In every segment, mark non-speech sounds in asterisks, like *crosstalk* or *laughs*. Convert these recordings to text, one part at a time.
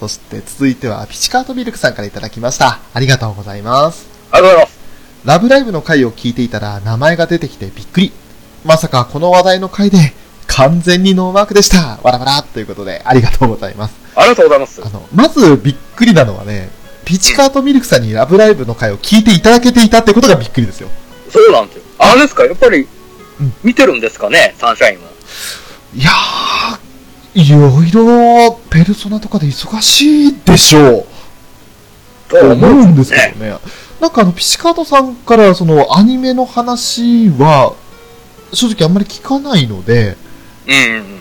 そして続いてはピチカートミルクさんからいただきました。ありがとうございます。ありがとうございます。ラブライブの回を聞いていたら名前が出てきてびっくり。まさかこの話題の回で完全にノーマークでした。わらわらということでありがとうございます。ありがとうございますあ。の、まずびっくりなのはね、ピチカートミルクさんにラブライブの回を聞いていただけていたってことがびっくりですよ。そうなんですよ。あれですかやっぱりうん、見てるんですかねサンシャインは。いやー、いろいろペルソナとかで忙しいでしょう。と思うんですけ。どね。なんかあの、ピチカートさんからそのアニメの話は、正直あんまり聞かないので、うん。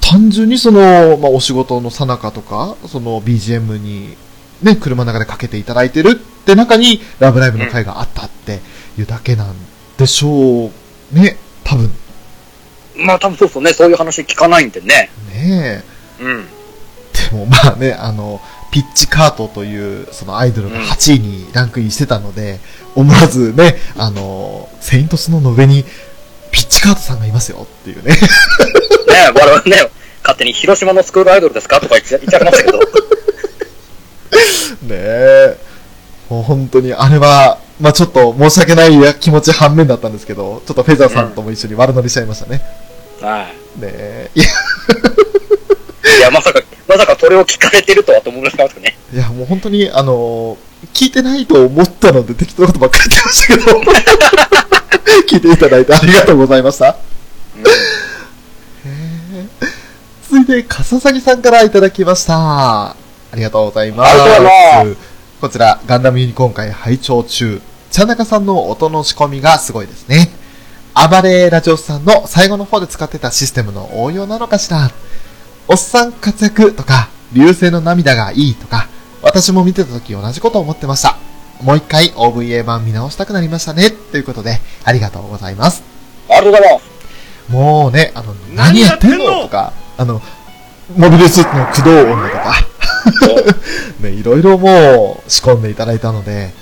単純にその、まあ、お仕事の最中とか、その BGM に、ね、車の中でかけていただいてるって中に、ラブライブの回があったっていうだけなんでしょうね、多分。まあ多分そうそうね、そういう話聞かないんでね。ねうん。え。でもまあね、あの、ピッチカートという、そのアイドルが8位にランクインしてたので、思わずね、あの、セイントスノーの上に、ピッチカートさんがいますよっていうね。ね我々ね、勝手に広島のスクールアイドルですか？とか言っちゃいましたけど。*laughs* ねえ。もう本当に、あれは、まあちょっと申し訳ない気持ち反面だったんですけど、ちょっとフェザーさんとも一緒に悪乗りしちゃいましたね。はねえ。いや、い。いや、まさか、まさかそれを聞かれてるとはと思いましたね。いやもう本当に、あの聞いてないと思ったので適当なことばっかり言ってましたけど、*laughs* 聞いていただいてありがとうございました。続いて、笠崎さんからいただきました。ありがとうございます。ありがとうございまこちら、ガンダムユニコーン会拝聴中。ちゃなかさんの音の仕込みがすごいですね。暴れラジオスさんの最後の方で使ってたシステムの応用なのかしら？おっさん活躍とか、流星の涙がいいとか、私も見てた時同じこと思ってました。もう一回 OVA 版見直したくなりましたね。ということで、ありがとうございます。ありがとうございます。もうね、あの、何やってんのとか、あの、モビルスーツの駆動音だとか、*laughs* ね、いろいろもう仕込んでいただいたので、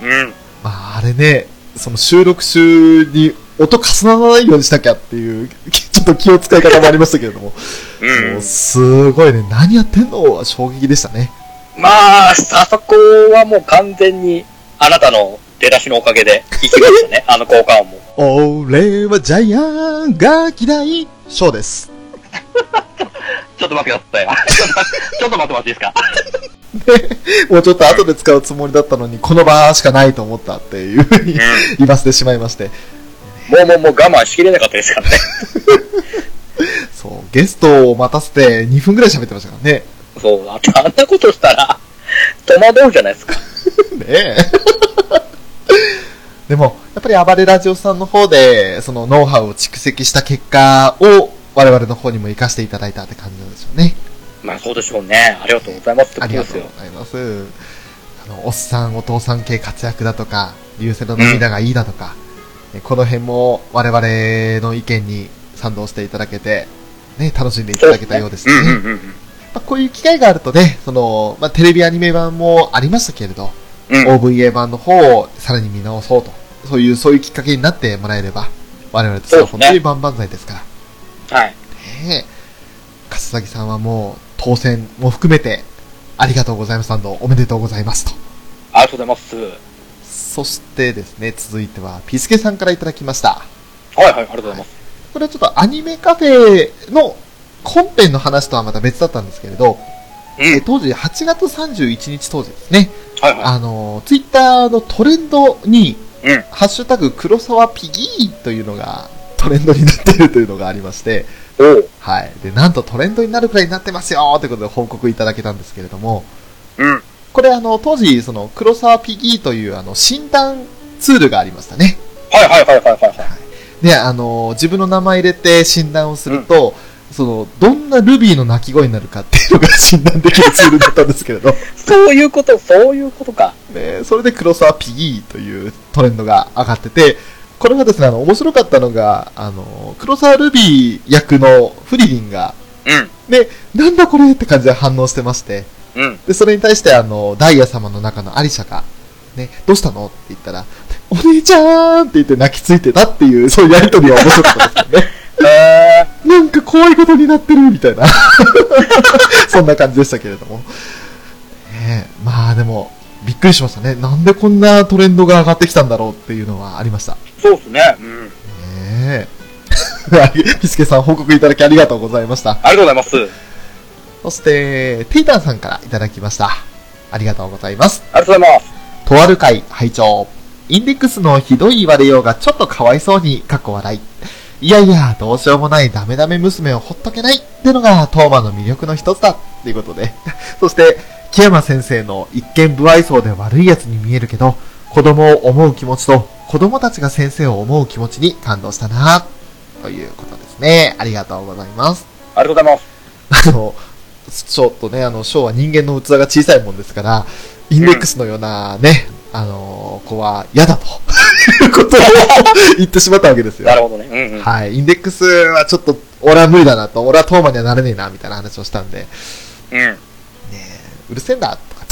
うん。まあ、あれね、その収録中に音重ならないようにしなきゃっていう、ちょっと気を使い方もありましたけれども、うんもう。すごいね、何やってんのは衝撃でしたね。まあ、あそこはもう完全に、あなたの出だしのおかげで行きましたね。*laughs* あの効果音も。俺はジャイアンが嫌い、ショーです。*laughs* ちょっと待ってくださいよ。*laughs* ちょっと待って、もらっていいですか？ね、もうちょっと後で使うつもりだったのに、この場しかないと思ったっていうふうに言わせてしまいまして。もうもうもう我慢しきれなかったですからね。*laughs* そう、ゲストを待たせて2分くらい喋ってましたからね。そう、ああんなことしたら、戸惑うじゃないですか。*laughs* ねえ。*laughs* でも、やっぱり暴れラジオさんの方で、そのノウハウを蓄積した結果を我々の方にも活かしていただいたって感じなんですよね。まあそうでしょうね。ありがとうございますってこありがとうとですよ。ございます。あの、おっさん、お父さん系活躍だとか、流星の涙がいいだとか、ねこの辺も我々の意見に賛同していただけて、ね、楽しんでいただけたようですね。うんうんうんうん。まあ、こういう機会があるとね、その、まあ、テレビアニメ版もありましたけれど、うん、OVA 版の方をさらに見直そうと。そういう、そういうきっかけになってもらえれば、我々としては本当に万々歳ですから。はい。ねえ。笠崎さんはもう、当選も含めて、ありがとうございます。おめでとうございますと。ありがとうございます。そしてですね、続いては、ピスケさんからいただきました。はいはい、ありがとうございます。これはちょっとアニメカフェの本編の話とはまた別だったんですけれど、うん。え当時8月31日当時ですね、はいはあの、ツイッターのトレンドに、い。うん。ハッシュタグ黒沢ピギーというのがトレンドになっているというのがありまして。はい。で、なんとトレンドになるくらいになってますよということで報告いただけたんですけれども、うん。これあの、当時、その、黒沢ピギーというあの、診断ツールがありましたね。はいはいはいはいはいはい。で、あの、自分の名前入れて診断をすると、その、どんなルビーの鳴き声になるかっていうのが診断できるツールだったんですけれど、*laughs* そういうこと、そういうことか。ね、それで黒沢ピギーというトレンドが上がってて、これがですね、あの、面白かったのが、あの、黒沢ルビー役のフリリンが、うん。で、なんだこれって感じで反応してまして、うん。で、それに対して、あの、ダイヤ様の中のアリシャが、ね、どうしたの？って言ったら、お姉ちゃんって言って泣きついてたっていう、そういうやりとりは面白かったですよね。*laughs* なんか怖いことになってるみたいな。*laughs* そんな感じでしたけれども。ねえまあでも、びっくりしましたね。なんでこんなトレンドが上がってきたんだろうっていうのはありました。そうですね。うん。ねえ。*laughs* ピスケさん報告いただきありがとうございました。ありがとうございます。そして、テイタンさんからいただきました。ありがとうございます。ありがとうございます。とある会拝聴インデックスのひどい言われようがちょっとかわいそうに、かっこ笑い。いやいや、どうしようもないダメダメ娘をほっとけないってのがトーマの魅力の一つだっていうことで。*laughs* そして、木山先生の一見不愛想で悪い奴に見えるけど、子供を思う気持ちと子供たちが先生を思う気持ちに感動したな、ということですね。ありがとうございます。ありがとうございます。*laughs* あの、ちょっとね、あの、ショーは人間の器が小さいもんですから、インデックスのようなね、あの、子は嫌だということを言ってしまったわけですよ。なるほどね。うんうん。はい。インデックスはちょっと、俺は無理だなと、俺はトーマにはなれねえな、みたいな話をしたんで、うん。え、うるせえんだ、とか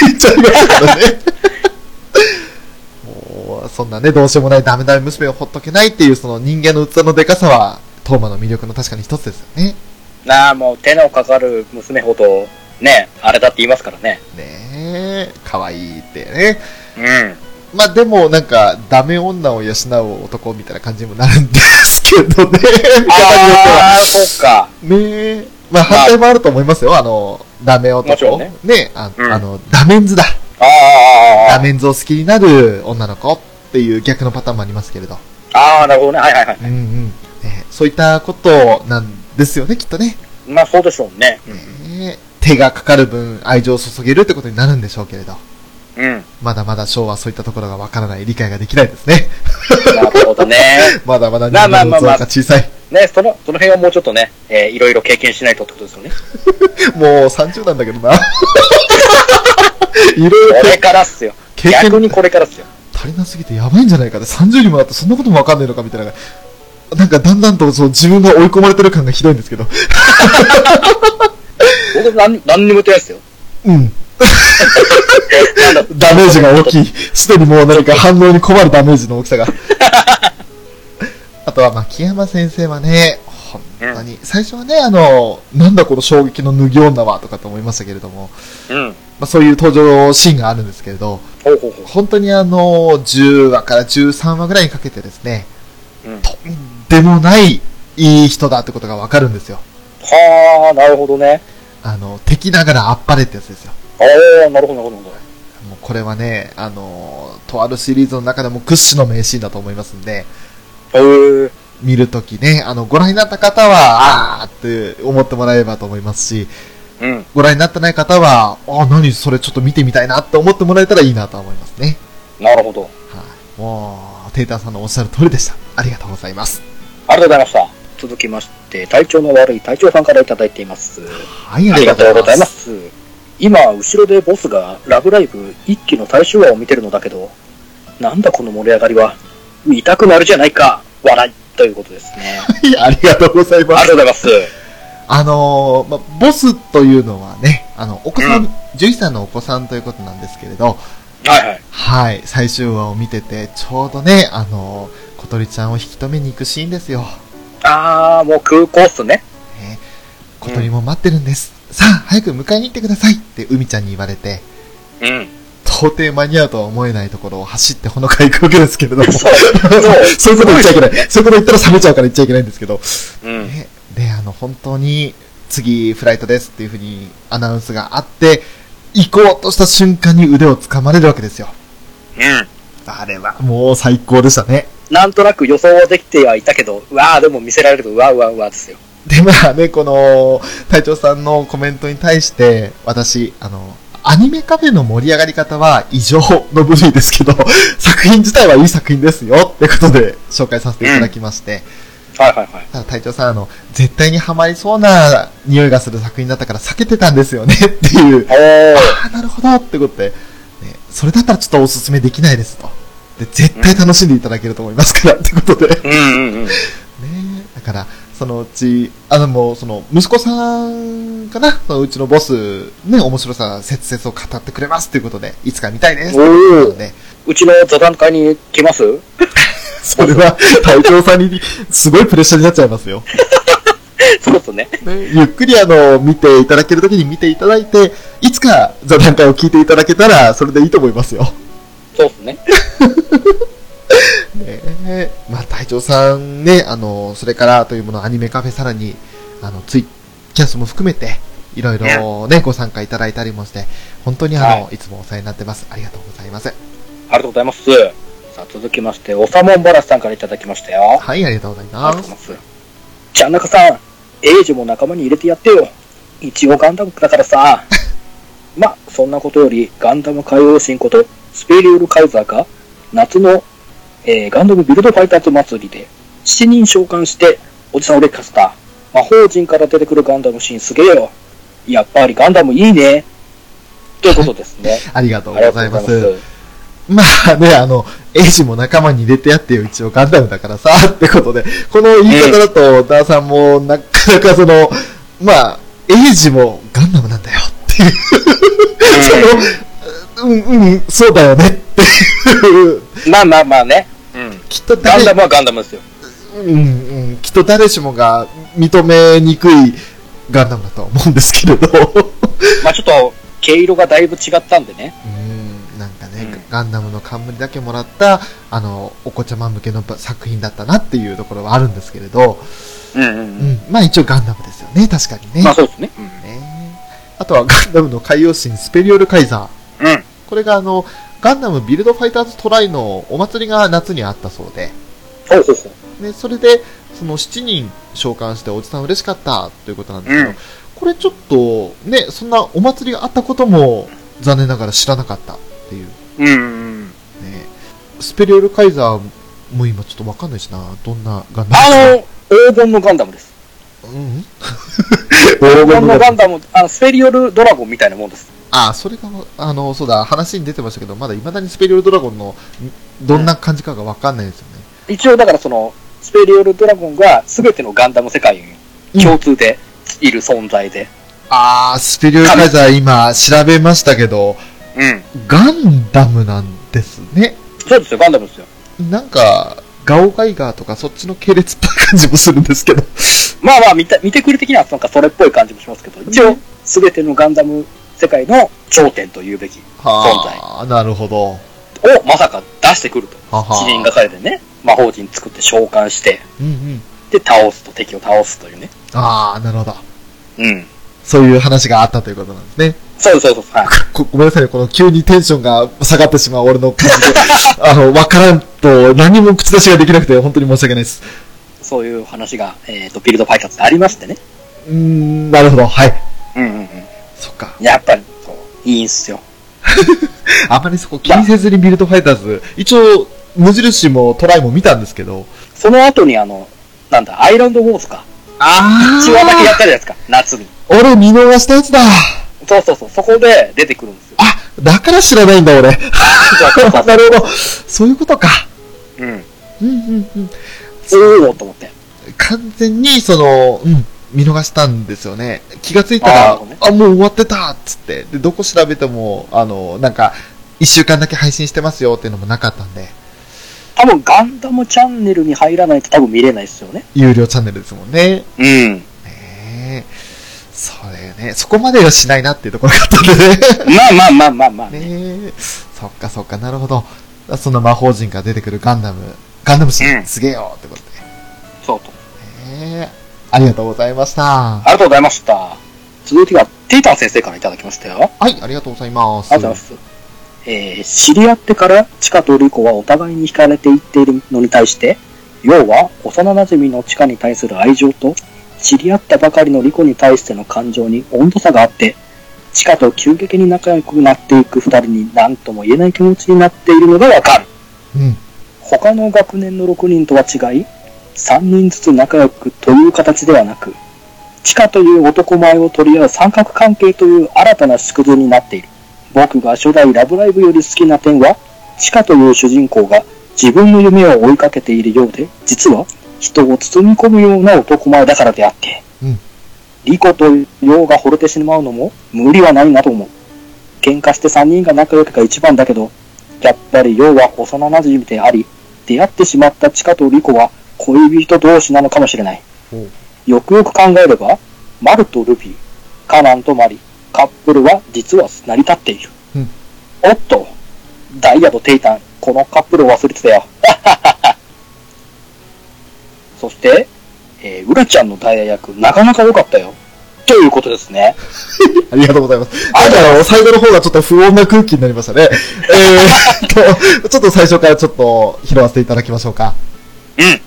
言っちゃいましたからね。もう、そんなね、どうしようもないダメダメ娘をほっとけないっていう、その人間の器のでかさは、トーマの魅力の確かに一つですよね。なあ、もう手のかかる娘ほど、ね、あれだって言いますからね。ねえ、可愛いってね。うん。まあでもなんか、ダメ女を養う男みたいな感じにもなるんですけどね。見方によっては。ああ、そうか。ねえ。まあ反対もあると思いますよ。あの、ダメ男。もちろんねあ,、うんあの、ダメンズだ。ああ、あダメンズを好きになる女の子っていう逆のパターンもありますけれど。あ、ああ、なるほどね。はいはいはい。うんうん。ねそういったことなんですよね、きっとね。まあそうでしょうね。うん。ね手がかかる分愛情を注げるってことになるんでしょうけれど。うん。まだまだショーはそういったところがわからない、理解ができないですね。なるほどね。*laughs* まだまだ人間のまあまあ器が小さい。ね、その、その辺はもうちょっとね、えーいろいろ経験しないとってことですよね。*laughs* もう30なんだけどな。*laughs* いろいろこれからっすよ。経験逆にこれからっすよ。足りなすぎてやばいんじゃないかって、30にもなってそんなこともわかんないのかみたいな。なんかだんだんとそう自分が追い込まれてる感がひどいんですけど。僕何、何にも言ってないですよ。うん。なんだ、ダメージが大きい。すでにもう何か反応に困るダメージの大きさが。あとは、牧山先生はね、本当に、最初はね、あの、なんだこの衝撃の脱ぎ女はとかと思いましたけれども、うん。まあ、そういう登場シーンがあるんですけれど、ほうほうほう。本当にあの、10話から13話ぐらいにかけてですね、うん。とんでもないいい人だってことがわかるんですよ。はあ、なるほどね。あの、敵ながらあっぱれってやつですよ。ああ、なるほど、なるほど。もうこれはね、あの、とあるシリーズの中でも屈指の名シーンだと思いますんで、へえ。見るときね、あの、ご覧になった方は、あーって思ってもらえればと思いますし、うん。ご覧になってない方は、あ、何それちょっと見てみたいなって思ってもらえたらいいなと思いますね。なるほど。はい。もう、テーターさんのおっしゃる通りでした。ありがとうございます。ありがとうございました。続きまして、体調の悪い隊長さんからいただいています。はい、ありがとうございま。す。今、後ろでボスがラブライブ一期の最終話を見てるのだけど、なんだこの盛り上がりは。見たくなるじゃないか。笑い。ということですね。はい、ありがとうございますありがと。うございます。あのーま、ボスというのはね、あの、お子さん、11歳のお子さんということなんですけれど、はいはい。はい、最終話を見てて、ちょうどね、あのー小鳥ちゃんを引き止めに行くシーンですよ。あー、もう空港っすね。ね小鳥も待ってるんです。さあ、早く迎えに行ってくださいって海ちゃんに言われて、うん。到底間に合うとは思えないところを走ってほのか行くわけですけれども。*laughs* そう。そういうこと言っちゃいけない。そういうこと言ったら冷めちゃうから言っちゃいけないんですけど。うん。ね、で、あの、本当に、次、フライトですっていうふうにアナウンスがあって、行こうとした瞬間に腕を掴まれるわけですよ。うん。あれは、もう最高でしたね。なんとなく予想はできてはいたけど、うわーでも見せられると、うわうわうわですよ。で、まあね、この、隊長さんのコメントに対して、私、あの、アニメカフェの盛り上がり方は異常の部類ですけど、*laughs* 作品自体はいい作品ですよってことで紹介させていただきまして、はいはいはい。ただ隊長さん、あの、絶対にハマりそうな匂いがする作品だったから避けてたんですよねっていう。ああ、なるほどってことで、ね、それだったらちょっとおすすめできないですと。で、絶対楽しんでいただけると思いますからってことで。ねうんうんうん。*laughs* だから、そのうち、あのもう、その、息子さんかな？そのうちのボス、ね、面白さ、切々を語ってくれますということで、いつか見たいですということで、うちの座談会に来ます？*laughs* それは隊長さんにすごいプレッシャーになっちゃいますよ。*laughs* そうっすね。ね、ゆっくりあの、見ていただけるときに見ていただいて、いつか座談会を聞いていただけたら、それでいいと思いますよ。そうっすね。*laughs* ねえ、まあ、隊長さんね、あの、それからというもの、アニメカフェさらに、あの、ツイキャスも含めて、いろいろね、ご参加いただいたりもして、本当にあの、、はいつもお世話になってます。ありがとうございます。ありがとうございます。さあ、続きまして、おさもんばらしさんからいただきましたよ。はい、ありがとうございありがとうます。ございます。ちゃんなかさん、エイジも仲間に入れてやってよ。一応ガンダムだからさ。*laughs* まあ、そんなことより、ガンダム海洋神こと、スペリオルカイザーが、夏の、えーガンダムビルドファイターズ祭りで、7人召喚して、おじさんを劣化した。魔法陣から出てくるガンダムシーンすげえよ。やっぱりガンダムいいね。ということですね。*laughs* ありがとうございます。まあね、あの、エイジも仲間に入れてやってよ、一応ガンダムだからさ、*laughs* ってことで、この言い方だと、ダーさんもなかなかその、まあ、エイジもガンダムなんだよっていう、*laughs* その、うん、うん、そうだよねっていう、まあまあまあね。うん。きっと誰ガンダムはガンダムですよ。うん、うん、きっと誰しもが認めにくいガンダムだとは思うんですけれど、*laughs* まあちょっと、毛色がだいぶ違ったんでね。うん、なんかね、うんガンダムの冠だけもらった、あの、お子ちゃま向けの作品だったなっていうところはあるんですけれど、うんうんう。うんん、まあ一応ガンダムですよね、確かにね。まあそうですね。ねあとはガンダムの海洋神スペリオルカイザー。うん。これがあの、ガンダムビルドファイターズトライのお祭りが夏にあったそうで、ほうほうほう。ね、それで、その7人召喚しておじさん嬉しかったということなんですけど、うんこれちょっと、ね、そんなお祭りがあったことも残念ながら知らなかったっていう。うんうん。ね、スペリオルカイザーも今ちょっとわかんないしな、どんなガンダムあの、黄金のガンダムです。うん黄金のガンダム、あの、スペリオルドラゴンみたいなもんです。あ、それが、あの、そうだ、話に出てましたけど、まだ未だにスペリオルドラゴンの、んどんな感じかがわかんないですよね。一応だからその、スペリオルドラゴンが全てのガンダム世界に共通でいる存在で。あー、スペリオルカイザー今調べましたけど、うん。ガンダムなんですね。そうですよ、ガンダムですよ。なんか、ガオガイガーとかそっちの系列っぽい感じもするんですけど。まあまあ、見た、見てくれ的にはなんかそれっぽい感じもしますけど、一応、全てのガンダム世界の頂点というべきはあ、なるほど。をまさか出してくると。はは一人がかりでね、魔法陣作って召喚して、うんうん。で、倒すと、敵を倒すというね。あー、なるほど。うん。そういう話があったということなんですね。そうです、そうです。はい。ごごめんなさいね、この急にテンションが下がってしまう俺の感じで、*laughs* あの、わからんと何も口出しができなくて本当に申し訳ないです。そういう話が、えっ、と、ビルドファイターズでありましてね。うーん、なるほど、はい。うんうんうん。そっか。やっぱり、そう、いいんすよ。*laughs* あまりそこ気にせずにビルドファイターズ、一応、無印もトライも見たんですけど、その後にあの、なんだ、アイランドウォーズか。あ1話だけやったじゃないですか、夏に。俺見逃したやつだそうそうそう、そこで出てくるんですよ。あ、だから知らないんだ俺。*laughs* なるほど。そういうことか。うん。うんうんうん。おおと思って。完全に、その、うん、見逃したんですよね。気がついたら、あねあ、もう終わってたっつって。で、どこ調べても、あの、なんか、一週間だけ配信してますよっていうのもなかったんで、多分ガンダムチャンネルに入らないと多分見れないですよね。有料チャンネルですもんね。うん。それね、そこまではしないなっていうところがあったんでね。まあまあまあまあまあ、ねね。え。そっかそっか、なるほど。そんな魔法陣から出てくるガンダム、ガンダムシーン、うんすげえよってことで。そうと。ねえ。ありがとうございました。ありがとうございました。続いては、テイタン先生からいただきましたよ。はい、ありがとうございます。ありがとうございます。えー、知り合ってからチカとリコはお互いに惹かれていっているのに対して、要は幼馴染のチカに対する愛情と、知り合ったばかりのリコに対しての感情に温度差があって、チカと急激に仲良くなっていく二人に何とも言えない気持ちになっているのがわかる。うん。他の学年の6人とは違い、3人ずつ仲良くという形ではなく、地下という男前を取り合う三角関係という新たな縮図になっている。僕が初代ラブライブより好きな点は、地下という主人公が自分の夢を追いかけているようで、実は人を包み込むような男前だからであって、うんリコとヨウが惚れてしまうのも無理はないなと思う。喧嘩して3人が仲良くが一番だけど、やっぱりヨウは幼馴染であり、出会ってしまったチカとリコは恋人同士なのかもしれない。おうよくよく考えれば、マルとルビー、カナンとマリ、カップルは実は成り立っている。うんおっと、ダイヤとテイタン、このカップルを忘れてたよ。そして、えー、ウラちゃんのダイヤ役、なかなか良かったよ。ということですね。*laughs* ありがとうございます。あの、最後の方がちょっと不穏な空気になりましたね。えーっ *laughs* と、ちょっと最初からちょっと拾わせていただきましょうか。うん。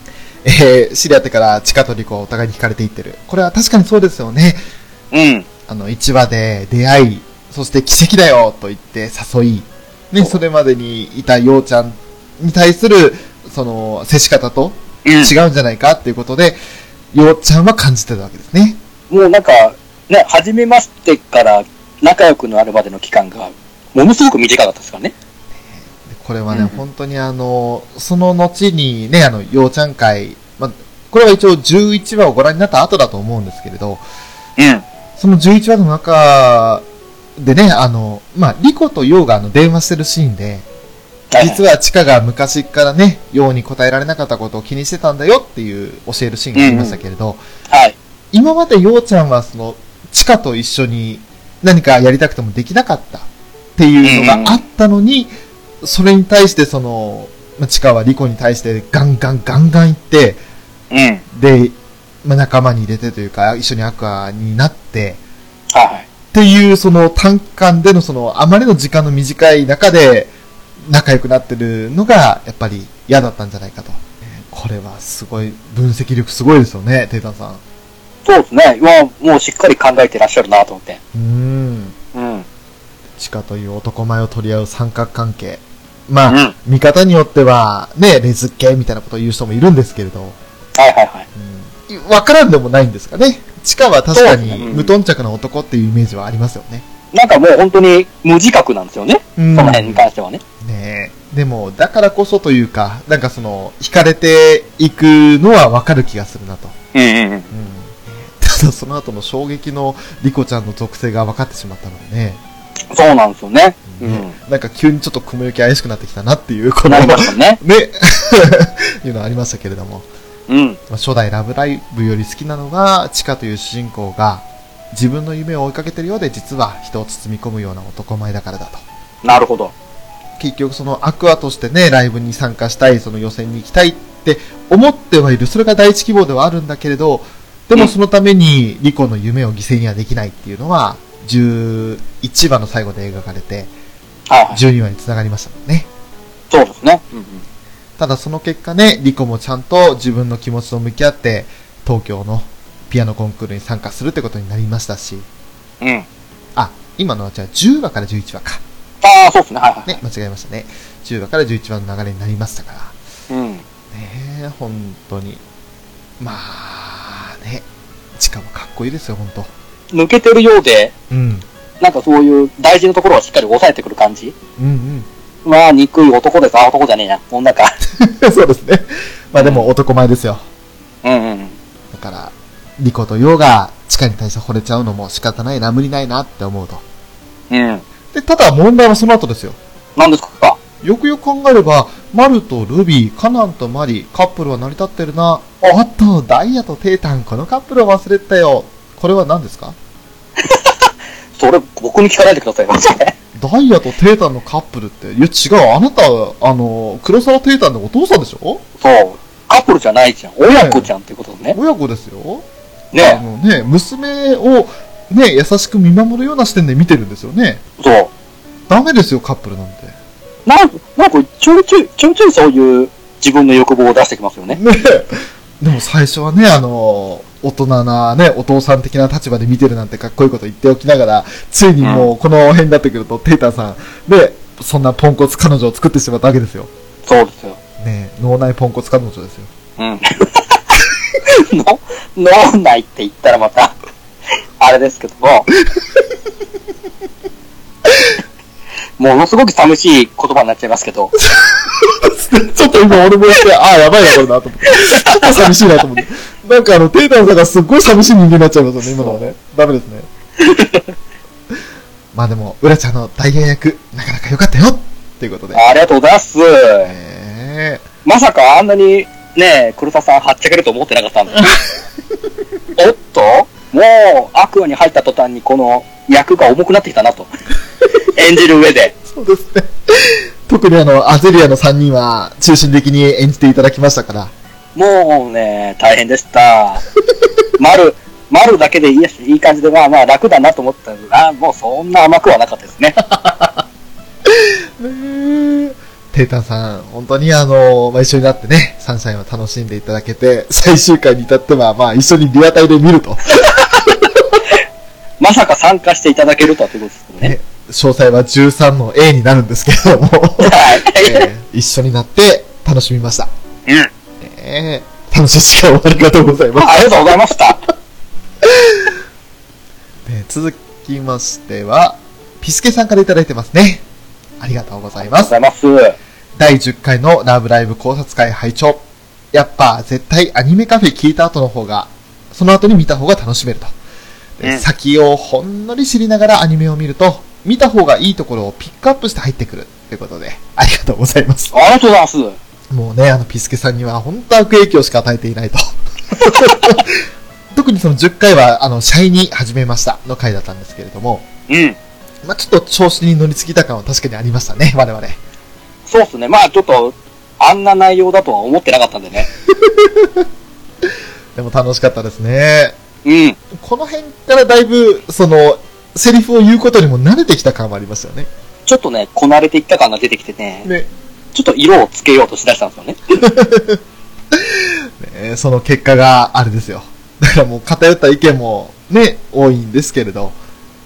えー、知り合ってから地下とリコはお互いに惹かれていってる。これは確かにそうですよね。うん。あの、1話で出会い、そして奇跡だよと言って誘い、ね、それまでにいたようちゃんに対する、その、接し方とうん。違うんじゃないかっていうことで、ようちゃんは感じてたわけですね。もうなんか、ね、初めましてから仲良くなるまでの期間が、ものすごく短かったですからね。でこれはね、うん本当にあの、その後にね、あの、ようちゃん会、まあ、これは一応11話をご覧になった後だと思うんですけれど、うん。その11話の中でね、あの、まあ、リコとヨウがあの電話してるシーンで、実ははチカが昔からね、ヨウに答えられなかったことを気にしてたんだよっていう教えるシーンがありましたけれど、い。はい。今までヨウちゃんはその、チカと一緒に何かやりたくてもできなかったっていうのがあったのに、それに対してその、まあチカはリコに対してガンガンガンガン言って、うん。で、まあ、仲間に入れてというか、一緒にアクアになって、はいはい。っていうその短期間でのその、あまりの時間の短い中で仲良くなってるのが、やっぱり嫌だったんじゃないかと。これはすごい、分析力すごいですよね、テイタンさん。そうですね。今、もうしっかり考えてらっしゃるなと思って。うーん。うん。チカという男前を取り合う三角関係。まあ、うん見方によっては、ね、レズっ気みたいなことを言う人もいるんですけれど、はいはいはい。うんわからんでもないんですかね。チカは確かに無頓着な男っていうイメージはありますよね。なんかもう本当に無自覚なんですよね。うんその辺に関してはね。ねえ。でも、だからこそというか、なんかその、惹かれていくのはわかる気がするなと。うんうんうん。うん。ただその後の衝撃のリコちゃんの属性が分かってしまったのでね。そうなんですよね。うねん。なんか急にちょっと雲行き怪しくなってきたなっていう、この、ねね。*laughs* *laughs* いうのはありましたけれども。うん。まあ初代ラブライブより好きなのが、チカという主人公が、自分の夢を追いかけてるようで、実は人を包み込むような男前だからだと。なるほど。結局そのアクアとしてね、ライブに参加したい、その予選に行きたいって思ってはいる。それが第一希望ではあるんだけれど、でもそのためにリコの夢を犠牲にはできないっていうのは、11話の最後で描かれて、はいはい。12話に繋がりましたもんね。そうですね。うんうん。ただその結果ね、リコもちゃんと自分の気持ちと向き合って、東京のピアノコンクールに参加するってことになりましたし、うん。あ、今のはじゃあ10話から11話か。ああ、そうですね。はいはい。ね、間違えましたね。10話から11話の流れになりましたから。うん。ねえ、本当に。まあ、ね。チカもかっこいいですよ、本当抜けてるようで、うん。なんかそういう大事なところはしっかり抑えてくる感じ。うんまあ、憎い男です。あ、男じゃねえな。女か。うん。そうですね。まあでも男前ですよ。うんうん。だから、リコとヨウがチカに対して惚れちゃうのも仕方ないな、無理ないなって思うと。うん。で、ただ問題はその後ですよ。何ですか？よくよく考えれば、マルとルビー、カナンとマリ、カップルは成り立ってるな。おっと、ダイヤとテータン、このカップルを忘れてたよ。これは何ですか？*laughs* それ、僕に聞かないでください。マジでダイヤとテータンのカップルって、いや違う、あなた、あの、黒沢テータンのお父さんでしょ？そう。カップルじゃないじゃん。親子じゃんっていうことね。親子ですよ。あねのね、娘を、ね、優しく見守るような視点で見てるんですよね。そう。ダメですよ、カップルなんて。なんなんか、ちょいちょい、ちょいちょいそういう自分の欲望を出してきますよね。ねでも最初はね、あの、大人なね、お父さん的な立場で見てるなんてかっこいいこと言っておきながら、ついにもうこの辺になってくると、テータンさん、で、そんなポンコツ彼女を作ってしまったわけですよ。そうですよ。ね脳内ポンコツ彼女ですよ。うん。*laughs* の、脳内って言ったらまた、あれですけども、ものすごく寂しい言葉になっちゃいますけど、*laughs* ちょっと今俺も言って、ああ、やばいな、これな、と思って。ちょっと寂しいなと思って。なんかあの、テータンさんがすっごい寂しい人間になっちゃいますよね、今のはね。ダメですね。まあでも、浦ちゃんのダイヤ役、なかなか良かったよっていうことで。ありがとうございます。えまさかあんなにねえ、黒田さん、はっちゃけると思ってなかったんだ。*laughs* おっと？もう、アクアに入った途端にこの役が重くなってきたなと。*laughs* 演じる上で。そうですね。特にあの、アゼリアの3人は中心的に演じていただきましたから。もうね、大変でした。*laughs* 丸、丸だけでいいやし、いい感じで、まあまあ楽だなと思ったけど、あもうそんな甘くはなかったですね。テータンさん、本当にあの、まあ、一緒になってね、サンシャインを楽しんでいただけて、最終回に至っては、まあ、一緒にリアタイで見ると。*laughs* まさか参加していただけるとはということですね。ね、詳細は13の A になるんですけれども、はい。えー一緒になって楽しみました。うん。えー楽しい時間をありがとうございます。ありがとうございました。*laughs* ね続きましては、ピスケさんからいただいてますね。ありがとうございますあり。がとうございます。第10回のラブライブ考察会拝聴やっぱ絶対アニメカフェ聞いた後の方が、その後に見た方が楽しめると。でうん先をほんのり知りながらアニメを見ると、見た方がいいところをピックアップして入ってくるということで、ありがとうございます。ありがとうございます。もうね、あのピスケさんには本当悪影響しか与えていないと。*laughs* 特にその10回は、あの、シャイに始めましたの回だったんですけれども、うん。まあちょっと調子に乗りすぎた感は確かにありましたね、我々。そうっすね。まあちょっと、あんな内容だとは思ってなかったんでね。*laughs* でも楽しかったですね。うん。この辺からだいぶ、その、セリフを言うことにも慣れてきた感もありますよね。ちょっとね、こなれていった感が出てきてね、ね。ちょっと色をつけようとしだしたんですよね。*laughs* ねその結果があれですよ。だからもう偏った意見もね、多いんですけれど、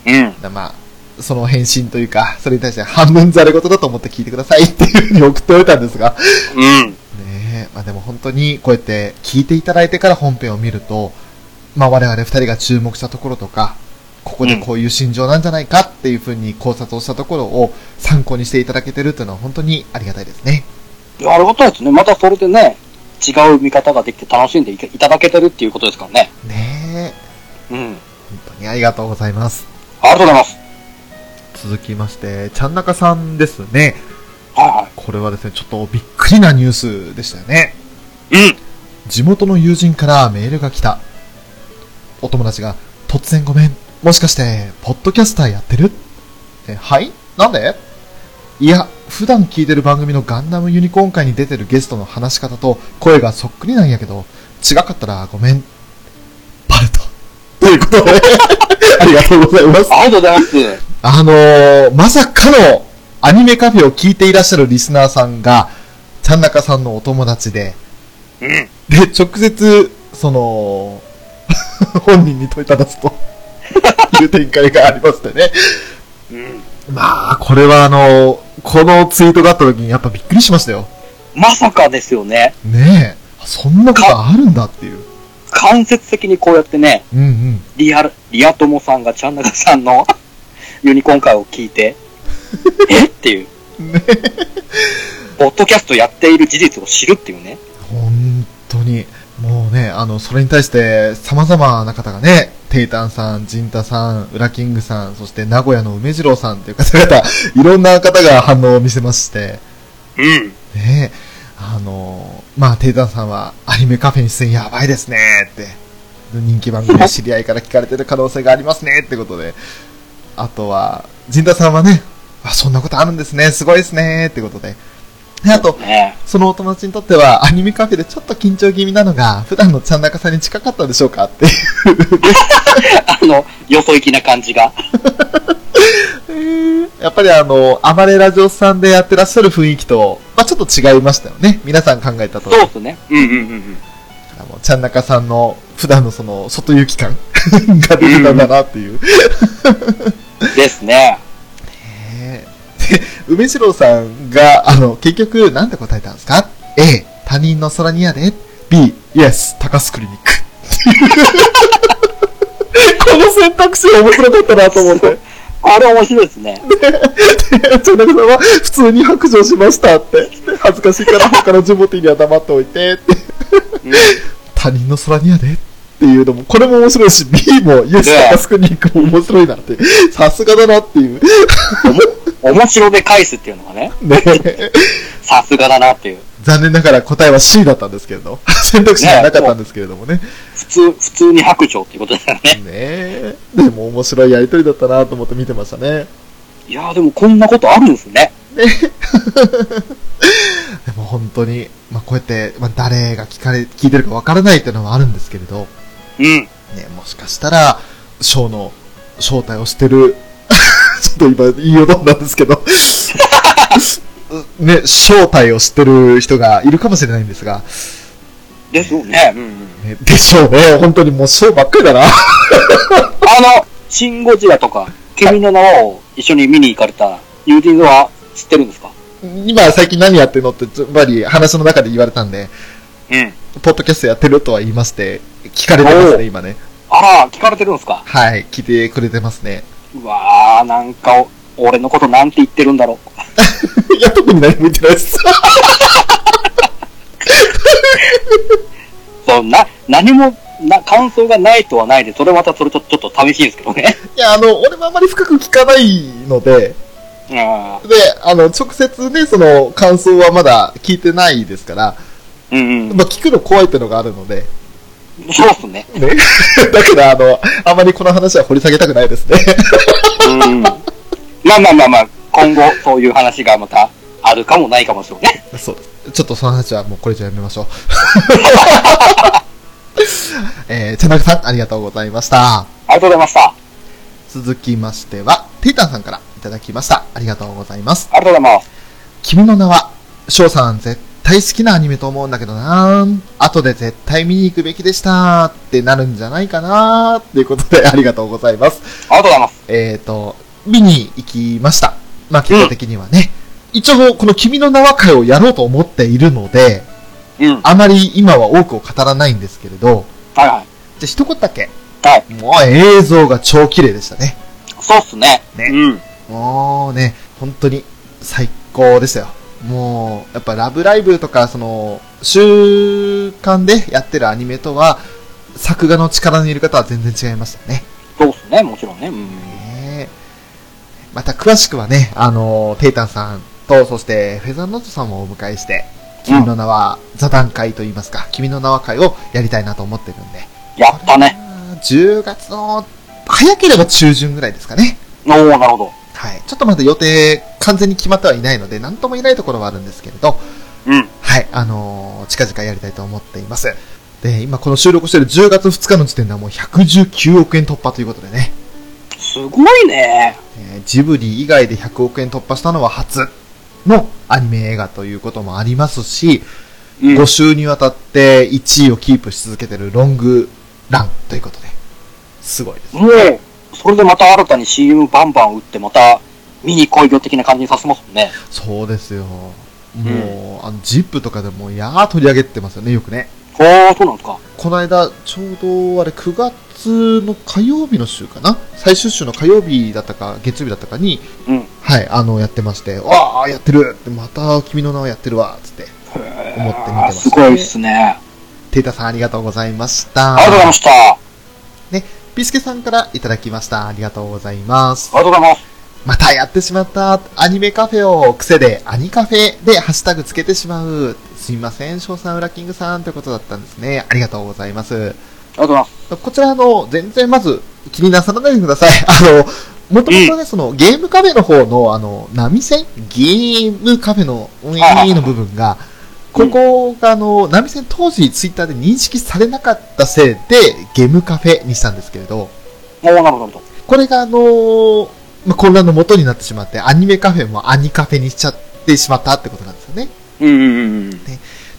うん。だまあ、その返信というか、それに対して半分ざれ言だと思って聞いてくださいっていうふうに送っておいたんですが、うん。ねえ、まあでも本当にこうやって聞いていただいてから本編を見ると、まあ我々二人が注目したところとか、ここでこういう心情なんじゃないかっていうふうに考察をしたところを参考にしていただけてるっていうのは本当にありがたいですね。いやありがたいですね。またそれでね、違う見方ができて楽しんでいただけてるっていうことですからね。ねえ、うん。本当にありがとうございます。ありがとうございます。続きまして、ちゃんなかさんですね。はいはこれはですね、ちょっとびっくりなニュースでしたよね。い。うん。地元の友人からメールが来た。お友達が、突然ごめん。もしかして、ポッドキャスターやってる？え、はい？なんで？いや、普段聞いてる番組のガンダムユニコーン会に出てるゲストの話し方と声がそっくりなんやけど、違かったらごめん。バレた。ということ？*laughs* で、ありがとうございます。ありがとうございます。あのー、まさかのアニメカフェを聞いていらっしゃるリスナーさんが、ちゃんなかさんのお友達で、うん。で、直接、その、*laughs* 本人に問いただすと *laughs* いう展開がありましてね。うん。まあ、これはあの、このツイートがあった時にやっぱびっくりしましたよ。まさかですよね。ねえ。そんなことあるんだっていう。間接的にこうやってね、うんうん。リアル、リア友さんがちゃんなかさんのユニコーン会を聞いて、*laughs* え？っていう。ねポッドキャストやっている事実を知るっていうね。本当に。もうね、あの、それに対して様々な方がね、テイタンさん、ジンタさん、ウラキングさん、そして名古屋の梅次郎さんという方々、*laughs* いろんな方が反応を見せまして、うん。ねあの、まあ、テイタンさんはアニメカフェに出演やばいですねって、人気番組の知り合いから聞かれてる可能性がありますねってことで、あとは、ジンタさんはね、あ、そんなことあるんですね、すごいですねってことで、であと、ねそのお友達にとっては、アニメカフェでちょっと緊張気味なのが、普段のちゃんなかさんに近かったでしょうかっていう。あの、よそ行きな感じが。*laughs* やっぱりあの、暴れラジオさんでやってらっしゃる雰囲気と、まあちょっと違いましたよね。皆さん考えたとそうっすね。うんうんうんうん。あの、ちゃんなかさんの普段のその、外行き感 *laughs* が出てたんだなっていう。ですね。ねで、梅次郎さんが、あの、結局、なんて答えたんですか ?A、他人の空にやで。B、イエス、高須クリニック。*laughs* この選択肢面白かったなと思って。あれ面白いですね。でちゃんなかさんは、普通に白状しましたって。恥ずかしいから他のジモティには黙っておいてって。うん他人の空にやでっていうのも、これも面白いし、B もイエス、高須クリニックも面白いなって。さすがだなっていう。面白で返すっていうのがね、ねさすがだなっていう。残念ながら答えは C だったんですけれど、選択肢がなかったんですけれどもね。普通、普通に白状っていうことだよね。ねえ。でも面白いやりとりだったなと思って見てましたね。いやーでもこんなことあるんですね。でも本当に、まあ、こうやって、まあ、誰が聞かれ、聞いてるかわからないっていうのはあるんですけれど、うん。ね、もしかしたら、ショーの正体をしてる、*laughs* ちょっと今言いようとなんですけど、*laughs* ね、正体を知ってる人がいるかもしれないんですが、ですよね。うんうん。ね、でしょうね。本当にもうショーばっかりだな。*laughs* あの、シン・ゴジラとか、君の名はを一緒に見に行かれた友人は知ってるんですか？今最近何やってんのって、つまり話の中で言われたんで、うん。ポッドキャストやってるとは言いまして、聞かれてますね、今ね。あら、聞かれてるんですか？はい、聞いてくれてますね。うわー、なんか、俺のことなんて言ってるんだろう。*laughs* いや、特に何も言ってないです。*laughs* そう、な、何も、な、感想がないとはないで、それまたそれとちょっと寂しいですけどね。いや、あの、俺もあんまり深く聞かないので、あで、あの、直接ね、その、感想はまだ聞いてないですから、ーうんまあ、聞くの怖いってのがあるので、うん。そうっすね。ね。*laughs* だから、あの、あまりこの話は掘り下げたくないですね。うん。まあまあまあまあ、今後そういう話がまたあるかもないかもしれないね。そう。ちょっとその話はもうこれ以上やめましょう。*laughs* えー、田中さん、ありがとうございました。ありがとうございました。あ続きましては、テイタンさんからいただきました。ありがとうございます。りがとうございます。君の名は、翔さん絶対好きなアニメと思うんだけどな後で絶対見に行くべきでしたってなるんじゃないかなっていうことでありがとうございます。ありがとうございます。えっ、と、見に行きました。まあ結果的にはね。一応、この君の名は会をやろうと思っているので、うん。あまり今は多くを語らないんですけれど、はいはい。じゃあ一言だけ。はい。もう映像が超綺麗でしたね。そうっすね。ねうん。もうね、本当に最高でしたよ。もう、やっぱラブライブとか、その、週間でやってるアニメとは、作画の力の入れ方は全然違いましたね。そうっすね、もちろんね。うん。ねまた詳しくはね、あの、テイタンさんと、そしてフェザーノートさんもお迎えして、君の名は座談会といいますか、君の名は会をやりたいなと思ってるんで。やったね。あー10月の、早ければ中旬ぐらいですかね。おー、なるほど。はい。ちょっとまだ予定完全に決まってはいないので、なんとも言えないところはあるんですけれど、うん。はい。あのー近々やりたいと思っています。で、今この収録している10月2日の時点ではもう119億円突破ということでね、すごいね。えージブリ以外で100億円突破したのは初のアニメ映画ということもありますし、うん。5週にわたって1位をキープし続けているロングランということで、すごいです。もう、それでまた新たに CM バンバン打って、また、見に来いよ的な感じにさせますもんね。そうですよ。もう、あの、ジップとかでも、やー取り上げてますよね、よくね。おー、そうなんですか。この間、ちょうど、あれ、9月の火曜日の週かな？最終週の火曜日だったか、月曜日だったかに、うん。はい、あの、やってまして、わあ、やってるって、また君の名はやってるわ、つって。思って見てましたすごいっすね。テイタさんありがとうございました。ありがとうございました。あね、ピスケさんからいただきました。ありがとうございます。りがとうございます。またやってしまった。アニメカフェを癖で、アニカフェでハッシュタグつけてしまう。すいません、翔さん、ウラキングさんということだったんですね。ありがとうございます。ありがとうございます。こちら、あの、全然まず気になさらないでください。*laughs* あの、もともとね、そのゲームカフェの方の、あの、波線？ゲームカフェの、ウィーの部分が、ここが、あの、波線当時ツイッターで認識されなかったせいで、ゲームカフェにしたんですけれど、おー、なるほど、これがあのまあ、混乱の元になってしまって、アニメカフェもアニカフェにしちゃってしまったってことなんですよね。ど。うんうんうん。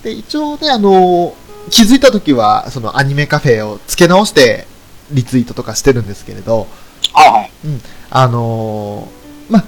で、一応ね、あの気づいた時は、そのアニメカフェを付け直して、リツイートとかしてるんですけれど、はいはい。あのまあ、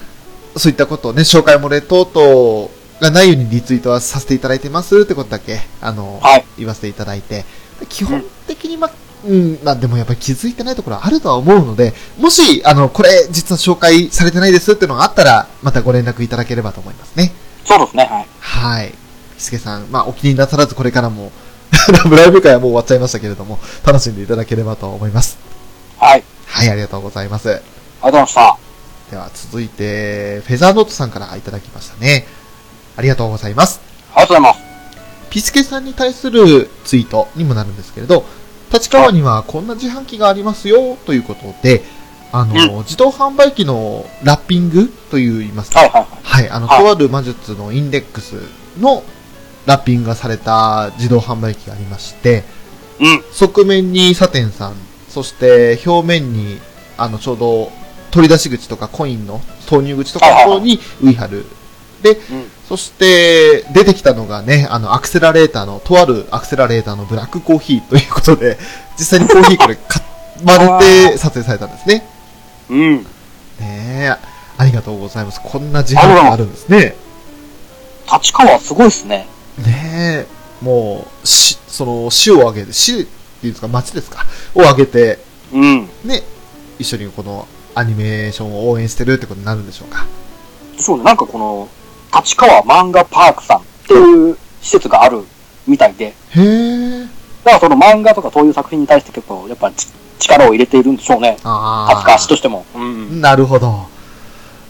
そういったことをね、紹介漏れ等々がないようにリツイートはさせていただいてますってことだけ、あのはい。言わせていただいて、で基本的にまあ、うん、まあでもやっぱり気づいてないところはあるとは思うので、もし、あの、これ実は紹介されてないですっていうのがあったら、またご連絡いただければと思いますね。そうですね、はい。はい。ピスケさん、まあお気になさらずこれからも、*laughs* ラブライブ会はもう終わっちゃいましたけれども、楽しんでいただければと思います。はい。はい、ありがとうございます。ありがとうございました。では続いて、フェザーノートさんからいただきましたね。ありがとうございます。ありがとうございます。ピスケさんに対するツイートにもなるんですけれど、立川にはこんな自販機がありますよということで、あの、自動販売機のラッピングと言いますか、はいはいはい。はい、あの、はいとある魔術のインデックスのラッピングがされた自動販売機がありまして、うん。側面にサテンさん、そして表面に、あの、ちょうど取り出し口とかコインの投入口とかのところにウイハル。で、うん。そして出てきたのがね、あの、アクセラレーターの、とあるアクセラレーターのブラックコーヒーということで、*laughs* 実際にコーヒーこれ買われて撮影されたんですね。うん。ねえ、ありがとうございます。こんな自販機があるんですね。立川すごいっすね。ねえ、もう、し、その、市を挙げて、市っていうんですか、町ですか、を挙げて、うん。ね、一緒にこのアニメーションを応援してるってことになるんでしょうか。そうね、なんかこの、立川漫画パークさんっていう施設があるみたいで、へえ。だからその漫画とかそういう作品に対して結構、やっぱち力を入れているんでしょうね。あ立川市としても。うん。なるほど。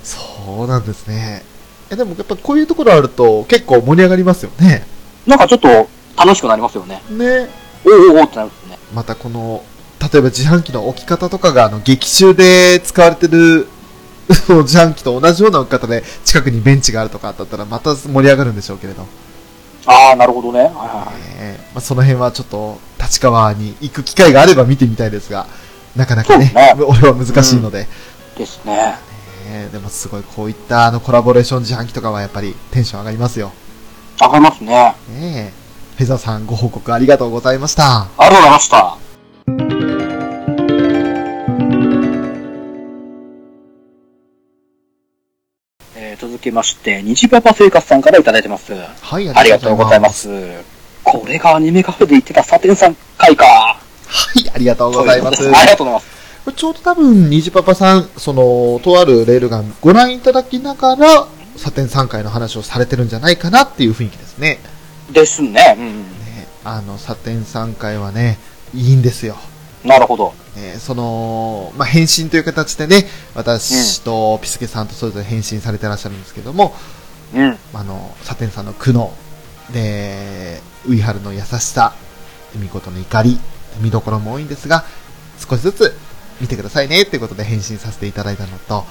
そうなんですね。え、でもやっぱこういうところあると結構盛り上がりますよね。なんかちょっと楽しくなりますよね。ね。おおおおってなるんですね。またこの、例えば自販機の置き方とかがあの劇中で使われてるその自販機と同じような置き方で近くにベンチがあるとかだったらまた盛り上がるんでしょうけれど、ああ、なるほどね。はいはいはい。えーまあ、その辺はちょっと立川に行く機会があれば見てみたいですが、なかなかね、ね俺は難しいので、ですね。えーでもすごいこういったあのコラボレーション自販機とかはやっぱりテンション上がりますよ。上がりますね。ねえ。フェザーさんご報告ありがとうございました。ありがとうございました。えー続きまして、虹パパ生活さんからいただいてます。はい、ありがとうございます。これがアニメカフェで言ってたサテンさん会か。はい、ありがとうございます。ありがとうございます。ちょうど多分、虹パパさん、その、とあるレールガンご覧いただきながら、サテン3回の話をされてるんじゃないかなっていう雰囲気ですね。ですね。うん。ねあの、サテン3回はね、いいんですよ。なるほど。ねその、まあ、変身という形でね、私とピスケさんとそれぞれ変身されてらっしゃるんですけども、うん。あの、サテンさんの苦悩、で、ウイハルの優しさ、ミコトの怒り、見どころも多いんですが、少しずつ見てくださいねっていうことで変身させていただいたのと、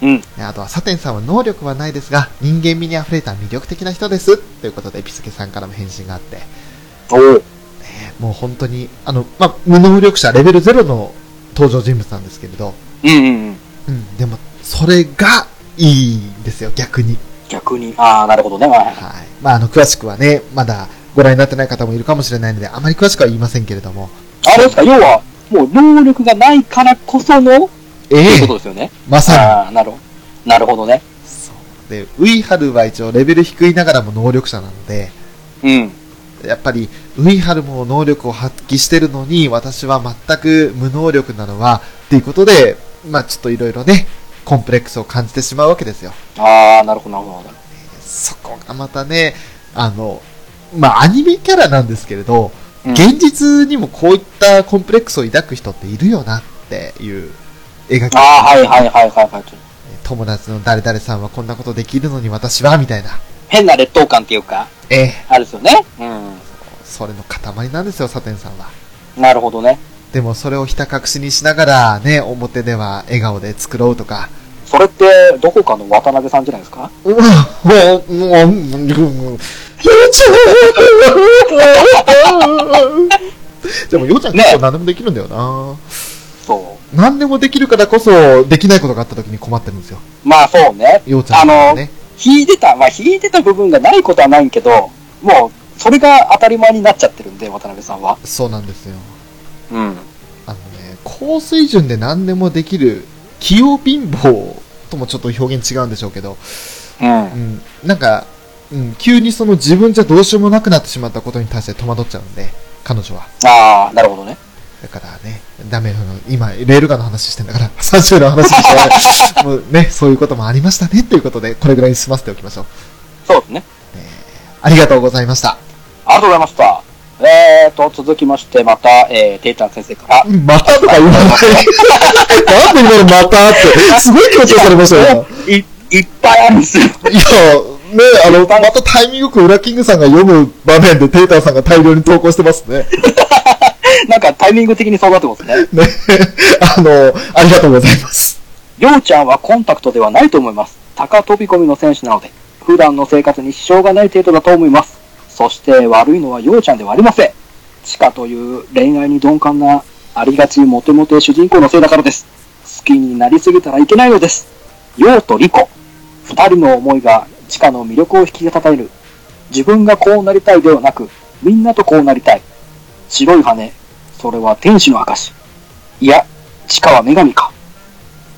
うん。ねあとはサテンさんは能力はないですが、人間味に溢れた魅力的な人ですということで、ピスケさんからも返信があって、おもう本当に、あの、まあ、無能力者レベル0の登場人物なんですけれど、うんうんうん。うん、でも、それがいいんですよ、逆に。逆に。ああ、なるほどね。はいはい。まあ、あの、詳しくはね、まだご覧になってない方もいるかもしれないので、あまり詳しくは言いませんけれども。あれですか、要は、もう能力がないからこその、えというえことですよね。まさああ、なるほど。なるほどね。に。そう。で、ウイハルは一応レベル低いながらも能力者なので、うん。やっぱり、ウイハルも能力を発揮してるのに、私は全く無能力なのは、っていうことで、まあちょっといろいろね、コンプレックスを感じてしまうわけですよ。ああ、なるほど、なるほど。そこがまたね、あの、まあアニメキャラなんですけれど、うん現実にもこういったコンプレックスを抱く人っているよなっていう描き。ああ、はいはいはいはいはい。友達の誰々さんはこんなことできるのに私は、みたいな。変な劣等感っていうか、ええ、あるですよね。うそれの塊なんですよ、サテンさんは。ん。なるほどね。でもそれをひた隠しにしながらね、表では笑顔で作ろうとか。それって、どこかの渡辺さんじゃないですか？うわ、もう、もう、もう、でも、ようちゃん結構何でもできるんだよな、そ何でもできるからこそ、できないことがあった時に困ってるんですよ。う。まあそうね。ようちゃんはね。引いてた、まあ引いてた部分がないことはないけど、もう、それが当たり前になっちゃってるんで、渡辺さんは。そうなんですよ。うん。あのね、高水準で何でもできる、器用貧乏ともちょっと表現違うんでしょうけど、うんう。ん、なんか、うん、急にその自分じゃどうしようもなくなってしまったことに対して戸惑っちゃうんで、彼女は。ああ、なるほどね。だからね、ダメなの、今、レールガンの話してんだから、3種類の話でしょ。*laughs* もうね、そういうこともありましたね、っていうことで、これぐらいに済ませておきましょう。そうですね。ありがとうございました。ありがとうございました。えーと、続きまして、また、えー、テイタン先生から。またとか言わない。*laughs* なんで今のまたって、すごい強調されましたよ。い、いっぱいあるんですよ。いや、あの、またタイミングよくウラキングさんが読む場面でテーターさんが大量に投稿してますね。*laughs* *laughs* なんかタイミング的にそうなってますね。ね。*laughs* あの、ありがとうございます。りょうちゃんはコンタクトではないと思います。高飛び込みの選手なので、普段の生活に支障がない程度だと思います。そして悪いのはようちゃんではありません。チカという恋愛に鈍感な、ありがちモテモテ主人公のせいだからです。好きになりすぎたらいけないのです。ようとリコ。二人の思いがチカの魅力を引き立たれる。自分がこうなりたいではなく、みんなとこうなりたい。白い羽、それは天使の証。いや、チカは女神か。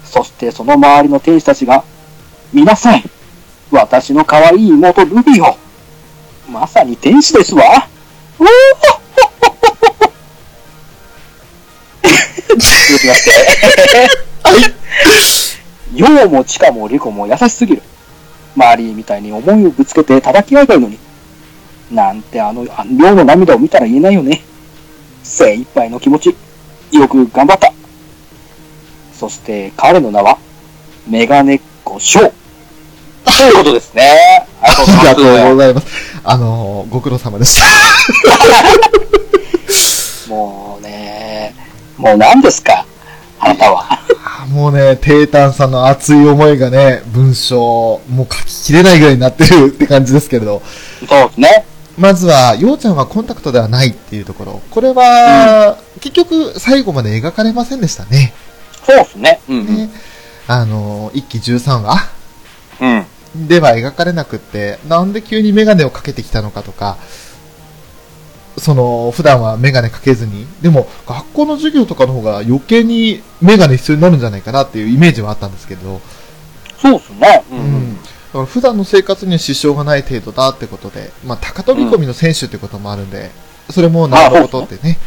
そしてその周りの天使たちが、見なさい私の可愛い妹ルビーをまさに天使ですわおー続きまして。*laughs* はい。もチカもリコも優しすぎる。マリーみたいに思いをぶつけて叩き合えばいいのに。なんてあの、あの量の涙を見たら言えないよね。精一杯の気持ち、よく頑張った。そして彼の名は、メガネっ子ショー。ということですね。ありがとうございます。あの、ご苦労様でした。*laughs* もうね、もう何ですかあなたは。もうね、テータンさんの熱い思いがね、文章、もう書ききれないぐらいになってるって感じですけれど。そうですね。まずは、ようちゃんはコンタクトではないっていうところ。これは、結局、最後まで描かれませんでしたね。そうですね。うんねあの、1期13話うん。うん。では描かれなくって、なんで急にメガネをかけてきたのかとか、その、普段はメガネかけずに、でも、学校の授業とかの方が余計にメガネ必要になるんじゃないかなっていうイメージはあったんですけど、そうですね。ううんん。だから普段の生活には支障がない程度だってことで、まあ、高飛び込みの選手ってこともあるんで、それもなるほどってね、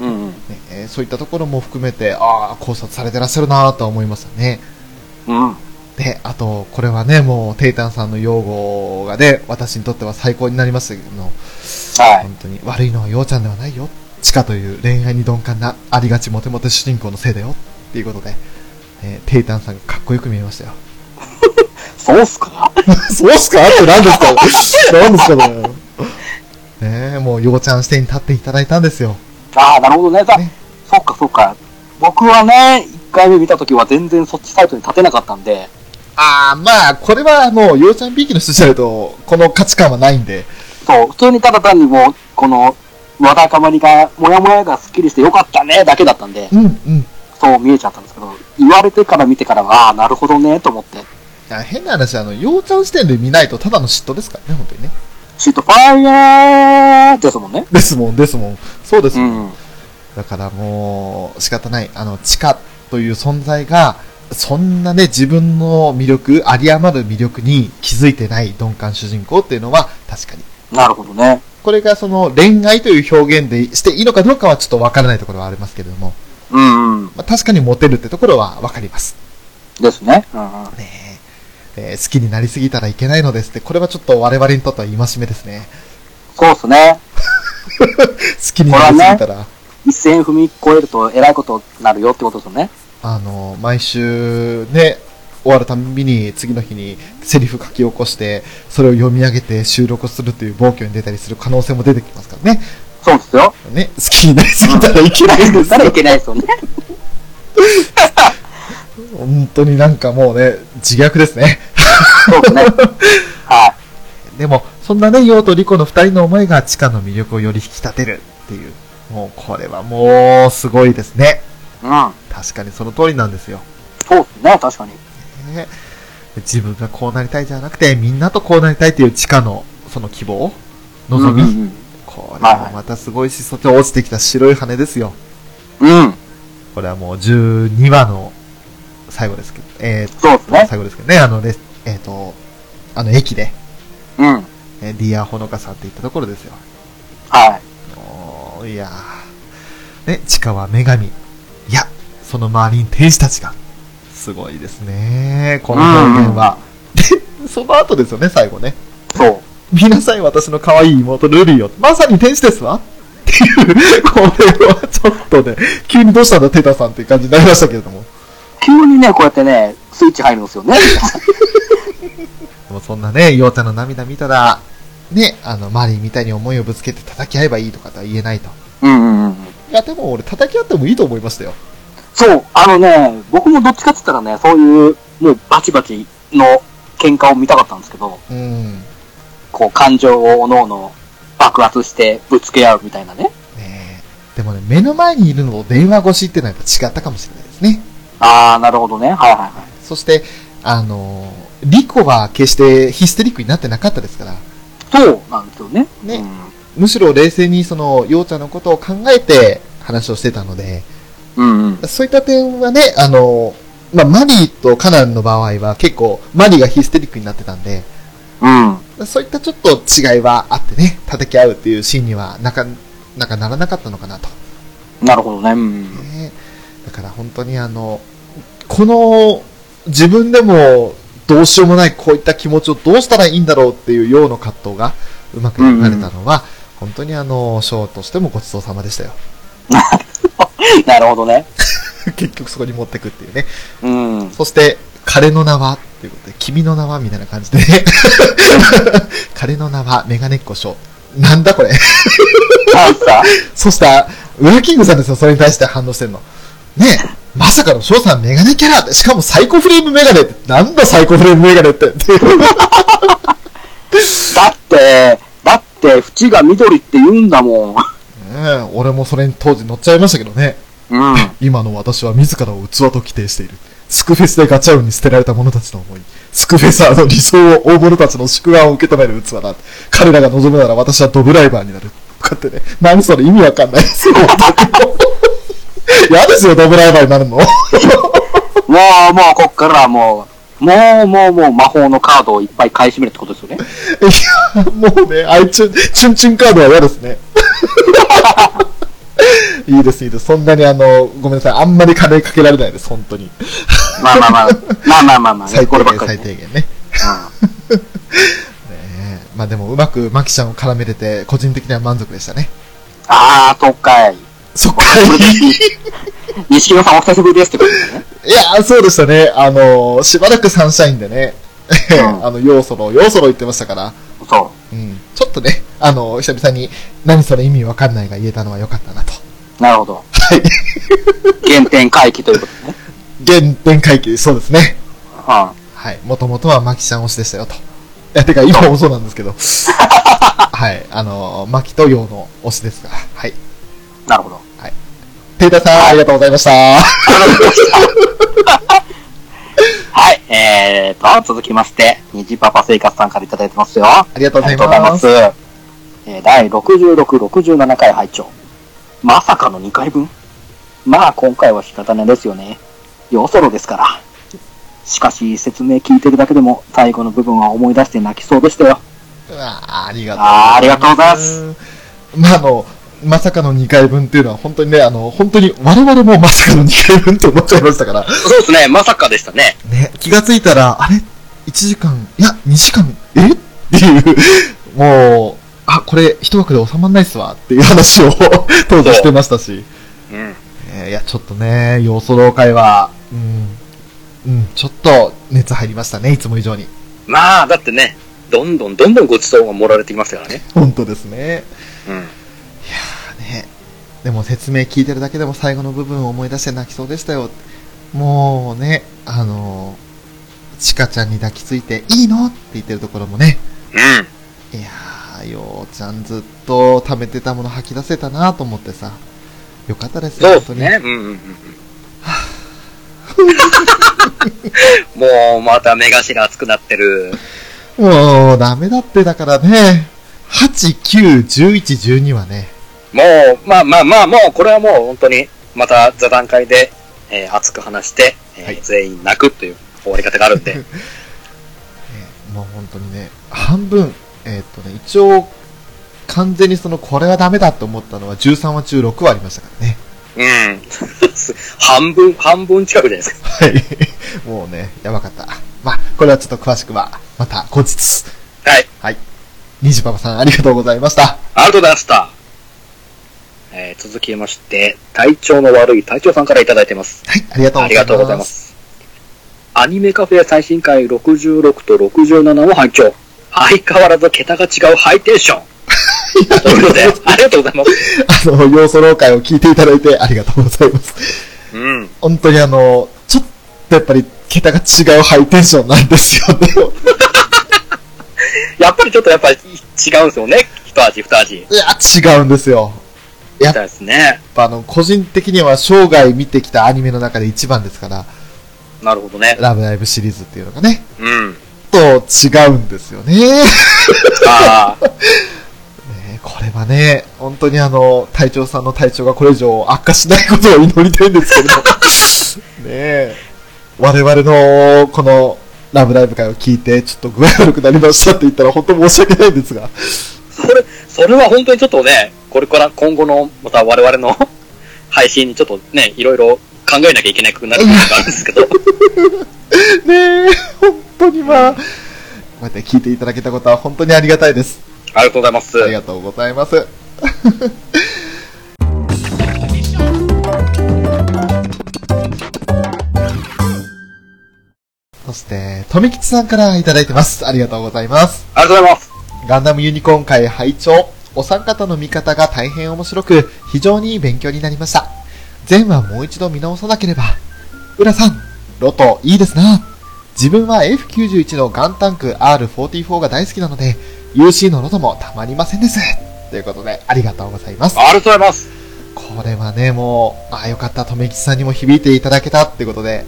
うん。うん。ねえーそういったところも含めて、ああ、考察されてらっしゃるなとは思いましたね。うん。で、あと、これはね、もう、テイタンさんの用語がね、私にとっては最高になりましたけども、はい。本当に悪いのはようちゃんではないよ。チカという恋愛に鈍感な、ありがちモテモテ主人公のせいだよ。っていうことで、えーテイタンさんがかっこよく見えましたよ。そうっすか？*laughs* そうっすか？って何ですか？*laughs* 何ですかね？ねえ、もう、ようちゃん視点に立っていただいたんですよ。ああ、なるほどね。さねそうか、そうか。僕はね、1回目見たときは全然そっちサイトに立てなかったんで、ああ、まあ、これはもう、ようちゃんびいきの人じゃないと、この価値観はないんで、そう、普通にただ単にもう、この、わだかまりが、もやもやがスッキリしてよかったね、だけだったんで、うん、うん。そう見えちゃったんですけど、言われてから見てからは、ああ、なるほどね、と思って。変な話、あの、ようちゃん視点で見ないと、ただの嫉妬ですからね、本当にね。シートファイヤーですもんね。ですもん、ですもん。そうですもん。うん。だからもう、仕方ない。あの、地下という存在が、そんなね、自分の魅力、有り余る魅力に気づいてない鈍感主人公っていうのは、確かに。なるほどね。これがその恋愛という表現でしていいのかどうかはちょっとわからないところはありますけれども、うんうん。まあ、確かにモテるってところはわかります。ですね。うんうん。ねええー好きになりすぎたらいけないのですって、これはちょっと我々にとっては戒めですね。そうっすね。*laughs* 好きになりすぎたら、一線踏み越えると偉いことになるよってことですよね。あの、毎週ね、終わるたんびに次の日にセリフ書き起こして、それを読み上げて収録するという暴挙に出たりする可能性も出てきますからね。そうですよ。ね、好きになりすぎたらいけないんですたらいよ。けないですよね。*laughs* 本当になんかもうね、自虐ですね。そうですね。はでも、そんなね、ヨウとリコの二人の思いが地下の魅力をより引き立てるっていう。もう、これはもう、すごいですね。い。うん。確かにその通りなんですよ。そうですね、確かに。ね自分がこうなりたいじゃなくて、みんなとこうなりたいっていう地下の、その希望望み、うんこれもまたすごいし、そっち落ちてきた白い羽ですよ。うん。うん。これはもう12話の最後ですけど、えー、そうですね。最後ですけどね、あのえっ、と、あの駅で、うん。えーディアホノカさんって言ったところですよ。はい。おーいやー。ね、地下は女神。いや、その周りに天使たちが。すごいですね。この表現は。で、*laughs* その後ですよね、最後ね。そう。見なさい、私の可愛い妹ルビーを。まさに天使ですわっていう、これはちょっとね、急にどうしたんだ、テタさんっていう感じになりましたけれども。急にね、こうやってね、スイッチ入るんですよね。*laughs* でもそそんなね、ようちゃんの涙見たら、ね、あの、マリーみたいに思いをぶつけて叩き合えばいいとかとは言えないと。うんうんうん。いや、でも俺叩き合ってもいいと思いましたよ。そう、あのね、僕もどっちかって言ったらね、そういう、もうバチバチの喧嘩を見たかったんですけど、うん。こう感情をおのおの爆発してぶつけ合うみたいなね。ねえでもね、目の前にいるのと電話越しっていうのはやっぱ違ったかもしれないですね。あー、なるほどね。はいはいはい。そして、あのーリコは決してヒステリックになってなかったですから、そうなんですよね。ねうんむしろ冷静にその、ようちゃんのことを考えて話をしてたので、うんうん。そういった点はね、あのーまあ、マリーとカナンの場合は結構、マリーがヒステリックになってたんで、うん。そういったちょっと違いはあってね、叩き合うっていうシーンにはなか、なんかならなかったのかなと。なるほどね。うん。ねだから本当にあの、この自分でもどうしようもないこういった気持ちをどうしたらいいんだろうっていうような葛藤がうまく描かれたのは、本当にあの、ショーとしてもごちそうさまでしたよ。*laughs* なるほどね。*laughs* 結局そこに持ってくっていうね。うん。そして、彼の名はっていうことで、君の名はみたいな感じでね。*laughs* 彼の名はメガネっ子ショー。なんだこれ。そしたウラキングさんですよ、それに対して反応してんの。ねえ、まさかの翔さんメガネキャラって、しかもサイコフレームメガネって、なんだサイコフレームメガネって。だって、だって、縁が緑って言うんだもん。ねえ俺もそれに当時乗っちゃいましたけどね。うん。今の私は自らを器と規定している。スクフェスでガチャウンに捨てられた者たちの思い。スクフェサーの理想を大物たちの宿願を受け止める器だ。彼らが望むなら私はドブライバーになる。こうやってね。何それ意味わかんないですよ。*laughs* 嫌ですよ、ドブライバーになるの。*laughs* もう、もう、こっからはもう、もう、もう、もう、魔法のカードをいっぱい買い占めるってことですよね。*laughs* いや、もうね、あいチュン、チュンチュンカードは嫌ですね。*laughs* いいです、いいです。そんなにあの、ごめんなさい。あんまり金かけられないです、本当に。まあまあまあ、まあまあまあまあ、最低限、ね。最低限ね。ねえまあでも、うまくマキちゃんを絡めれて、個人的には満足でしたね。あー、そっかい。そっか西野さんお久しぶりですってことですね。*laughs* いや、そうでしたね。あの、しばらくサンシャインでね、うん *laughs* あの、要素の、要素の言ってましたから、そうん、ちょっとね、あの、久々に、何それ意味わかんないが言えたのは良かったなと。う。なるほど。はい。原点回帰ということね。*laughs* 原点回帰、そうですね。うん。はい。もともとはマキちゃん推しでしたよと。いや、てか今もそうなんですけど。はい。あの、マキとヨウの推しですが。はい。なるほど。テイタさん、ありがとうございました。*laughs* はい、えーと、続きまして、虹パパ生活さんからいただいてますよ。あありがとうございまますす。。えー第66、67回拝聴まさかの2回分？まあ、今回は仕方ないですよね。よそろですから。しかし、説明聞いてるだけでも、最後の部分は思い出して泣きそうでしたよ。うわあありがとうありがとうございます。まあ、あの、まさかの2回分っていうのは本当にね、あの、本当に我々もまさかの2回分って思っちゃいましたから。そうですね、まさかでしたね。ね、気がついたら、あれ ?1 時間、いや、2時間、え？っていう、もう、あ、これ一枠で収まんないっすわっていう話を当時してましたし。うん。えーいや、ちょっとね、要素老会は、うん、うん、ちょっと熱入りましたね、いつも以上に。まあ、だってね、どんどんどんどんごちそうが盛られてきましたからね。本当ですね。うん。ね、でも説明聞いてるだけでも最後の部分を思い出して泣きそうでしたよ。もうね、あの、ちかちゃんに抱きついて、いいのって言ってるところもね、うん。いやー、ようちゃんずっと貯めてたもの吐き出せたなと思ってさ、よかったですよ、そう本当に。ね。うんうんうんうん。*laughs* もう、また目頭熱くなってる。もう、ダメだってだからね、8、9、11、12はね、もう、まあまあまあ、もう、これはもう本当に、また座談会で、えー熱く話して、えーはい全員泣くという終わり方があるんで。ね *laughs* もう本当にね、半分、えーっとね、一応、完全にその、これはダメだと思ったのは13話中6話ありましたからね。うん。*laughs* 半分、半分近くじゃないですか。はい。*laughs* もうね、やばかった。まあ、これはちょっと詳しくは、また後日。はい。はい。ニジパパさん、ありがとうございました。ありがとうございました。えー続きまして、体調の悪い隊長さんからいただいてます。はい、ありがとうございます。ありがとうございます。アニメカフェ最新回66と67を拝聴。相変わらず桁が違うハイテンション。ということで、ありがとうございます。あの、要素老会を聞いていただいてありがとうございます。うん。本当にあの、ちょっとやっぱり桁が違うハイテンションなんですよね。*laughs* やっぱりちょっとやっぱり違うんですよね。一味二味。いや、違うんですよ。やっぱあの、個人的には生涯見てきたアニメの中で一番ですから、なるほどね。ラブライブシリーズっていうのがね、うん。と違うんですよね。ああ。*laughs* ねこれはね、本当にあの、隊長さんの体調がこれ以上悪化しないことを祈りたいんですけれど。*laughs* ねえ。我々の、この、ラブライブ会を聞いて、ちょっと具合悪くなりましたって言ったら本当申し訳ないんですが。それ、それは本当にちょっとね、これから今後の、また我々の *laughs* 配信にちょっとね、いろいろ考えなきゃいけなくなる部分があるんですけど。*laughs* ねえ、本当にまあ、こうやって聞いていただけたことは本当にありがたいです。ありがとうございます。ありがとうございます。*laughs* そして、富吉さんからいただいてます。ありがとうございます。ありがとうございます。ガンダムユニコーン会拝聴お三方の見方が大変面白く、非常に勉強になりました。前話もう一度見直さなければ。浦さん、ロトいいですな。自分は F91 のガンタンク R44 が大好きなので、UC のロトもたまりませんです。ということで、ありがとうございます。ありがとうございます。これはね、もう、ああ、よかった、とめきちさんにも響いていただけたってことで、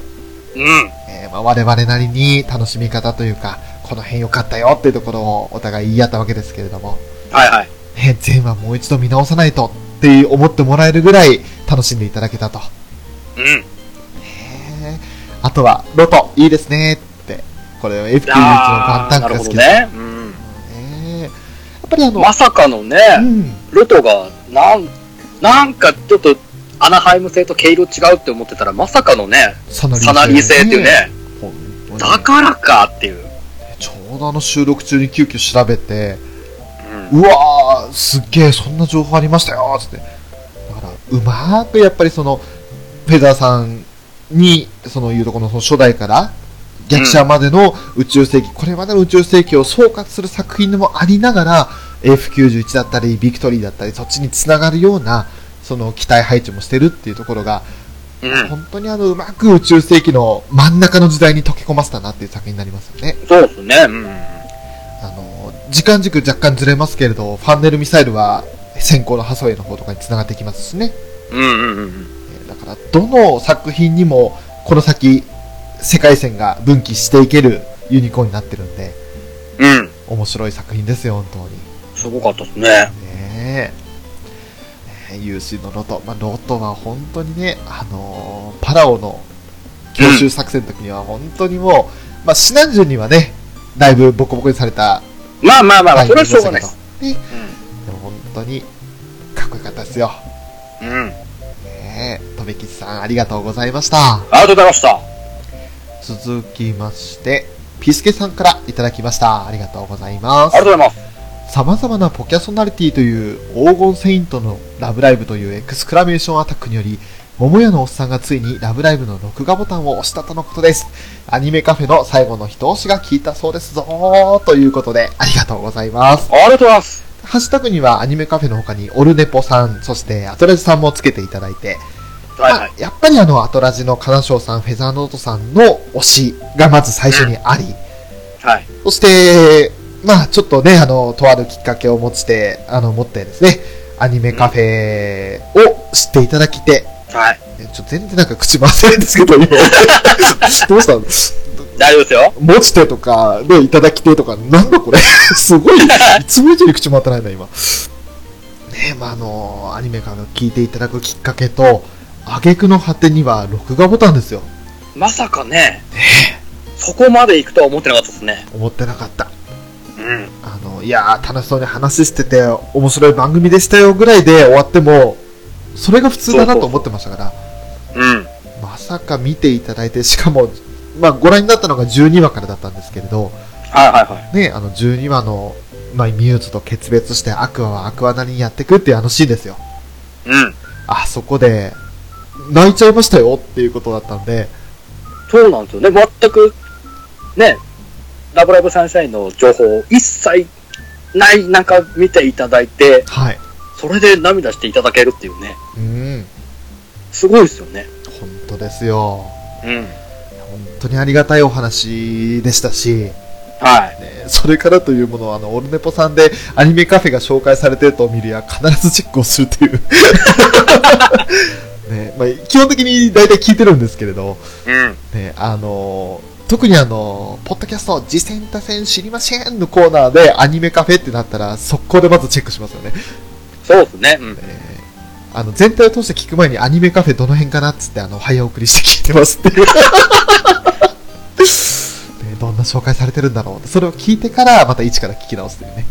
うん。えーまあ、我々なりに楽しみ方というか、この辺良かったよっていうところをお互い言い合ったわけですけれども、はいはい。ね、前話もう一度見直さないとって思ってもらえるぐらい楽しんでいただけたと。うん。へーあとは、ロト、いいですねって。これ F91 のガンタンクが好きです。ね。うん。ねやっぱりあの、まさかのね、うん、ルトが、なん、なんかちょっと、アナハイム製と毛色違うって思ってたら、まさかのね、サナリー製っていうね、本当にだからかっていう。ちょうどあの収録中に急遽調べて、うん。うわー、すっげえ、そんな情報ありましたよ、つって。だから、うまーくやっぱりその、フェザーさんに、そのいうところのその初代から、逆者までの宇宙世紀、これまでの宇宙世紀を総括する作品でもありながら、F91 だったり、ビクトリーだったり、そっちにつながるような、その機体配置もしてるっていうところが、うん。本当にあの、うまく宇宙世紀の真ん中の時代に溶け込ませたなっていう作品になりますよね。そうですね。うん。時間軸若干ずれますけれど、ファンネルミサイルは先行のハソウェイの方とかに繋がってきますしね。うんうんうんだから、どの作品にも、この先、世界線が分岐していけるユニコーンになってるんで、うん。面白い作品ですよ、本当に。すごかったですね。ねえ。ねえ UC のロト。まあ、ロトは本当にね、あのーパラオの強襲作戦の時には本当にもう、まあ、シナンジュにはね、だいぶボコボコにされたまあまあまあ、タイそれはしょうがないです。ね。でも本当に、かっこよかったですよ。うん。うん。ねえ、とめきちさんありがとうございました。ありがとうございました。続きまして、ピスケさんからいただきました。ありがとうございますありが。とうございます。様々なポキャソナリティという黄金セイントのラブライブというエクスクラメーションアタックにより、桃屋のおっさんがついにラブライブの録画ボタンを押したとのことです。アニメカフェの最後の一押しが効いたそうですぞーということで、ありがとうございます。ありがとうございます。ハッシュタグにはアニメカフェの他にオルネポさん、そしてアトラジさんもつけていただいて、はいはい。まあやっぱりあのアトラジの金賞さん、フェザーノートさんの推しがまず最初にあり、はい。そして、まあちょっとね、あの、とあるきっかけを持ちて、あの、持ってですね、アニメカフェを知っていただきて、はい。えちょっと全然なんか口回せないんですけど、今。*laughs* どうしたの？大丈夫ですよ。持ちてとか、で、いただきてとか、なんだこれ？*laughs* すごい、いつも以上に口回ってないな、今。ねまああの、アニメから聞いていただくきっかけと、挙句の果てには録画ボタンですよ。まさかね、そこまで行くとは思ってなかったですね。思ってなかった。うん。あの、いやー、楽しそうに話してて、面白い番組でしたよぐらいで終わっても、それが普通だなと思ってましたから、うん。まさか見ていただいて、しかも、まあ、ご覧になったのが12話からだったんですけれど、はいはいはい。ね、あの、12話の、まあ、ミューズと決別して、アクアはアクアなりにやっていくっていうあのシーンですよ。うん。あそこで、泣いちゃいましたよっていうことだったんで、そうなんですよね。全く、ね、ラブライブサンシャインの情報一切ない中見ていただいて、はい。それで涙していただけるっていうね。うん。すごいですよね。本当ですよ。うん。本当にありがたいお話でしたし、はい。ね、それからというものは、あの、オルネポさんでアニメカフェが紹介されてると見るや、必ずチェックをするという。*laughs* ね、まあ、基本的に大体聞いてるんですけれど、うん。ね、あの特にあの、ポッドキャスト、次戦多戦知りませんのコーナーでアニメカフェってなったら、速攻でまずチェックしますよね。そうですね。うん。えーあの、全体を通して聞く前にアニメカフェどの辺かなっつって、あの、早送りして聞いてますっていう。*laughs* ねどんな紹介されてるんだろうそれを聞いてから、また一から聞き直すというね。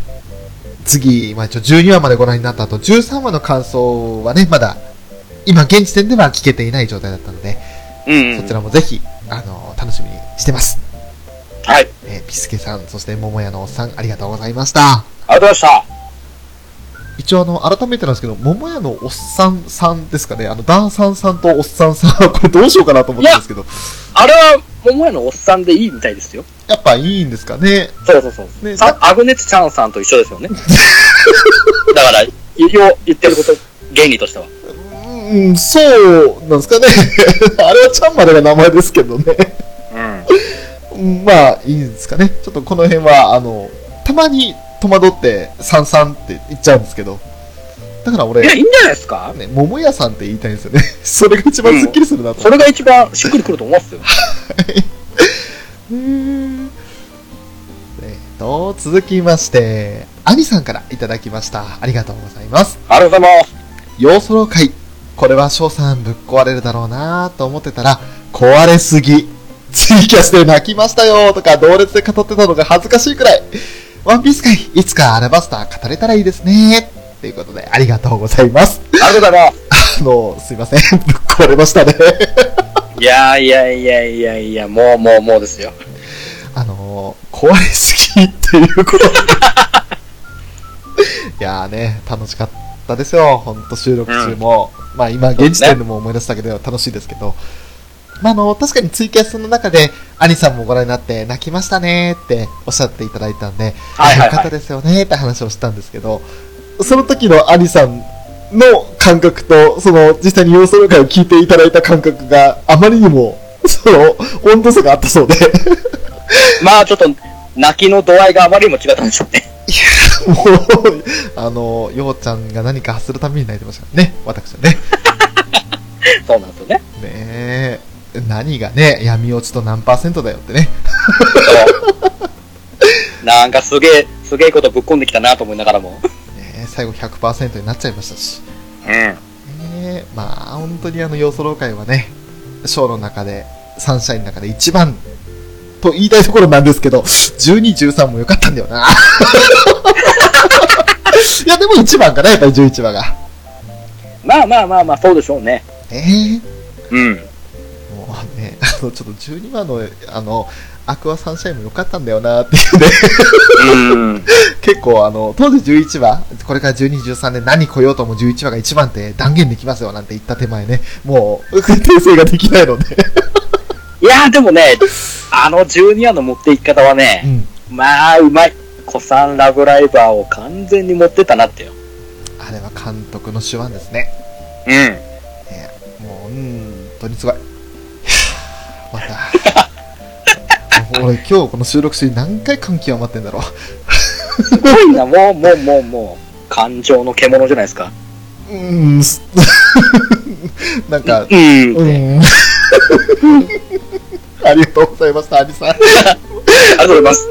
次、まあ一応12話までご覧になった後、13話の感想はね、まだ、今現時点では聞けていない状態だったので、うん、そちらもぜひ、あの、楽しみにしてます。はい。えーピスケさん、そして桃屋のおっさん、ありがとうございました。ありがとうございました。一応あの、改めてなんですけど、桃屋のおっさんさんですかね、あの、ダーさんさんとおっさんさん、*laughs* これどうしようかなと思ったんですけど、あれは、桃屋のおっさんでいいみたいですよ。やっぱいいんですかね。そうそうそう。ねさアグネツチャンさんと一緒ですよね。*laughs* だから、いよ言ってること、原理としては。うん、そうなんですかね。*laughs* あれはちゃんまでが名前ですけどね。うん。うんまあ、いいんですかね。ちょっとこの辺は、あの、たまに戸惑って、さんさんって言っちゃうんですけど、だから俺いや、い、いんじゃないですか？ね、桃屋さんって言いたいんですよね。*laughs* それが一番スッキリするなとそれが一番しっくりくると思いますよ。うーんえっと、続きまして、アニさんからいただきました。ありがとうございます。ありがとうございます。要ソロ会。これは翔さんぶっ壊れるだろうなと思ってたら、壊れすぎ。ツイキャスで泣きましたよとか、同列で語ってたのが恥ずかしいくらい。ワンピース会、いつかアラバスター語れたらいいですね。ということで、ありがとうございます。ありがとうございます。あの、すいません。ぶっ壊れましたね。いやいやいやいやいや、もうもうもうですよ。あのー、壊れすぎっていうことで。いやーね、楽しかったですよ。ほんと収録中も。まあ今、現時点でも思い出すだけでは楽しいですけど。まああの、確かにツイキャスの中で、アニさんもご覧になって、泣きましたねーっておっしゃっていただいたんで、はいはいはいよかったですよねーって話をしたんですけど、その時のアニさんの感覚と、その実際に様子の会を聞いていただいた感覚があまりにも、その温度差があったそうで、*laughs* まあちょっと、泣きの度合いがあまりにも違ったんでしょうね。もう、あの、ようちゃんが何か発するために泣いてましたね、私はね。*laughs* そうなんですよね。ねえ、何がね、闇落ちと何パーセントだよってね。*laughs* なんかすげえ、すげえことぶっ込んできたなと思いながらも。ねえ最後100%になっちゃいましたし。うん。ねえ、まあ、本当にあの、要素老会はね、ショーの中で、サンシャインの中で一番と言いたいところなんですけど、12、13も良かったんだよな。*laughs* いや、でも1番かな、やっぱり11話が。まあまあまあまあ、そうでしょうね。ええうん。あの、ちょっと12話の、あの、アクアサンシャインも良かったんだよなっていうね。うん。*laughs* 結構あの、当時11話、これから12、13で何来ようとも11話が一番って断言できますよなんて言った手前ね、もう、訂正ができないので。いやーでもね、あの12話の持っていき方はうね、ん。まあ、うまい。古参ラブライバーを完全に持ってたなってよ。あれは監督の手腕ですね。うん。ねもう、本当にすごい。また。俺今日この収録中に何回感極まってんだろう。すごいな、もう、もう、もう、もう、感情の獣じゃないですか。うーん、す *laughs* なんか、うん。うーん。ありがとうございました、アニさん。ありがとうございます。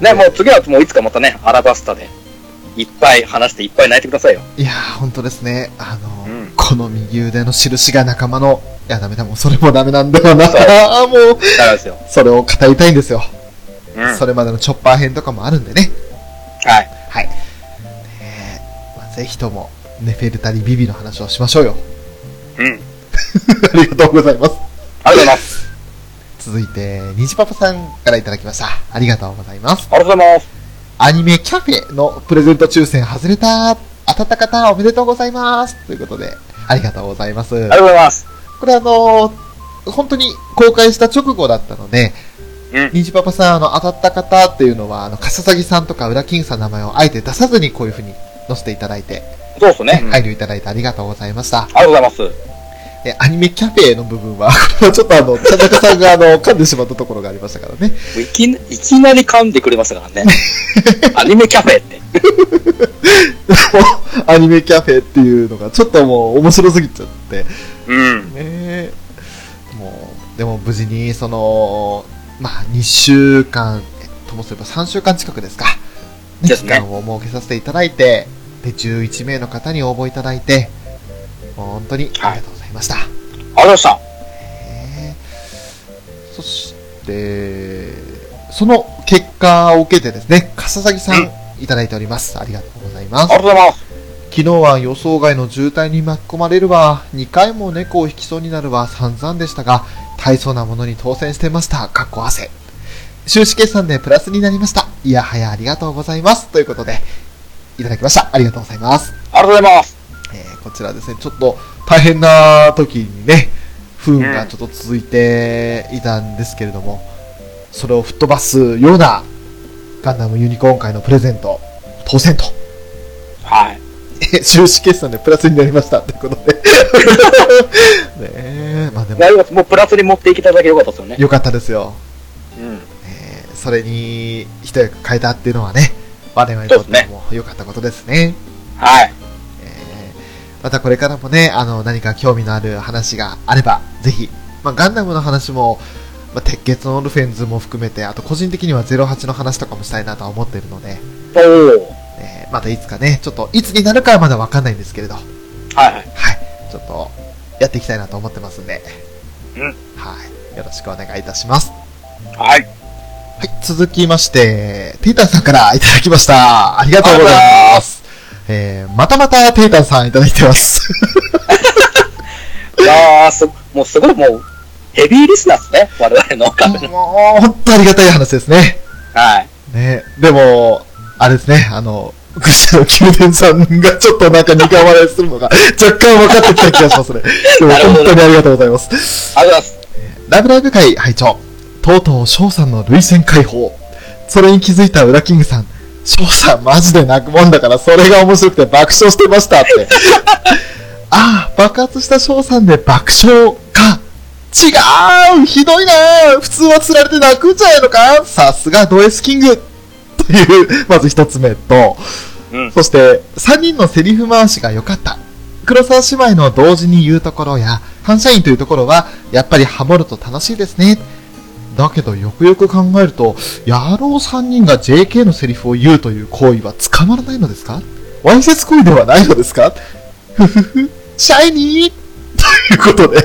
ね、もう次はもういつかまたね、アラバスタで、いっぱい話していっぱい泣いてくださいよ。いやー、本当ですね。あの、うんこの右腕の印が仲間の、いや、ダメだ、もうそれもダメなんだよな。あー *laughs* もう、だからですよ。それを語りたいんですよ。うん。それまでのチョッパー編とかもあるんでね。はい。はい。ねえまあ、ぜひとも、ネフェルタリビビの話をしましょうよ。うん。*laughs* ありがとうございます。ありがとうございます。続いて、虹パパさんからいただきました。ありがとうございます。ありがとうございます。アニメキャフェのプレゼント抽選外れた。当たった方おめでとうございます。ということで、ありがとうございます。ありがとうございます。これあの本当に公開した直後だったので、うんニジパパさん、あの、当たった方っていうのは、あの、カササギさんとか、ウラキングさんの名前をあえて出さずにこういう風に載せていただいて、そうですね。うん配慮いただいてありがとうございました。ありがとうございます。で、アニメキャフェの部分は、*laughs* ちょっとあの、田中さんがあの、*laughs* 噛んでしまったところがありましたからね。いきないきなり噛んでくれましたからね。*laughs* アニメキャフェって。アニメキャフェっていうのが、ちょっともう面白すぎちゃって、うん。ねえもう、でも無事に、その、まあ、2週間、えともすれば3週間近くですか。ね、ですね期間を設けさせていただいて、で、11名の方に応募いただいて、本当にありがとうございました。ありがとうございました。ねそして、その結果を受けてですね、笠崎さんいただいております。ありがとうございますあり。がとうございます。昨日は予想外の渋滞に巻き込まれるわ。2回も猫を引きそうになるわ。散々でしたが、大層なものに当選してました。かっこ汗。収支決算でプラスになりました。いやはやありがとうございます。ということで、いただきました。ありがとうございます。ありがとうございます。えーこちらですね、ちょっと大変な時にね、不運がちょっと続いていたんですけれども、それを吹っ飛ばすようなガンダムユニコーン界のプレゼント、当選と、はい。え *laughs* 収支決算でプラスになりましたということで。*laughs* ねえ、まあでも。もうプラスに持っていきただけよかったですよね。よかったですよ。うん。えーそれに一役変えたっていうのはね、我々にとっても良かったことですね。はい。えーまたこれからもね、あの、何か興味のある話があれば、ぜひ、まあ、ガンダムの話も、まあ、鉄血のオルフェンズも含めて、あと個人的には08の話とかもしたいなとは思っているので。えーまたいつかね、ちょっといつになるかはまだわかんないんですけれど、はい、はいはい。ちょっとやっていきたいなと思ってますんで、うんはい、よろしくお願いいたします。はい。はい、続きまして、テイタンさんからいただきました。ありがとうございます。えー、またまたテイタンさんいただいてます。*laughs* いやー、す、もうすごいもう、ヘビーリスナーですね。我々の。もう、本当ありがたい話ですね。はい。ね、でも、あれですね、あの、愚者の宮殿さんがちょっとなんか苦笑いするのが若干分かってきた気がしますね。*laughs* でも本当にありがとうございます。ありがとうございます。ラブライブ会会長、とうとう翔さんの涙腺解放。それに気づいたウラキングさん、翔さんマジで泣くもんだからそれが面白くて爆笑してましたって。あ *laughs* あ、爆発した翔さんで爆笑か。違うひどいな普通は釣られて泣くんじゃないのかさすがド S キングという、まず一つ目と、うん。そして、3人のセリフ回しが良かった。黒沢姉妹の同時に言うところや、反射員というところは、やっぱりハモると楽しいですね。だけど、よくよく考えると、野郎3人が JK のセリフを言うという行為は捕まらないのですか？わいせつ行為ではないのですか？ふふふ、シャイニーということで、も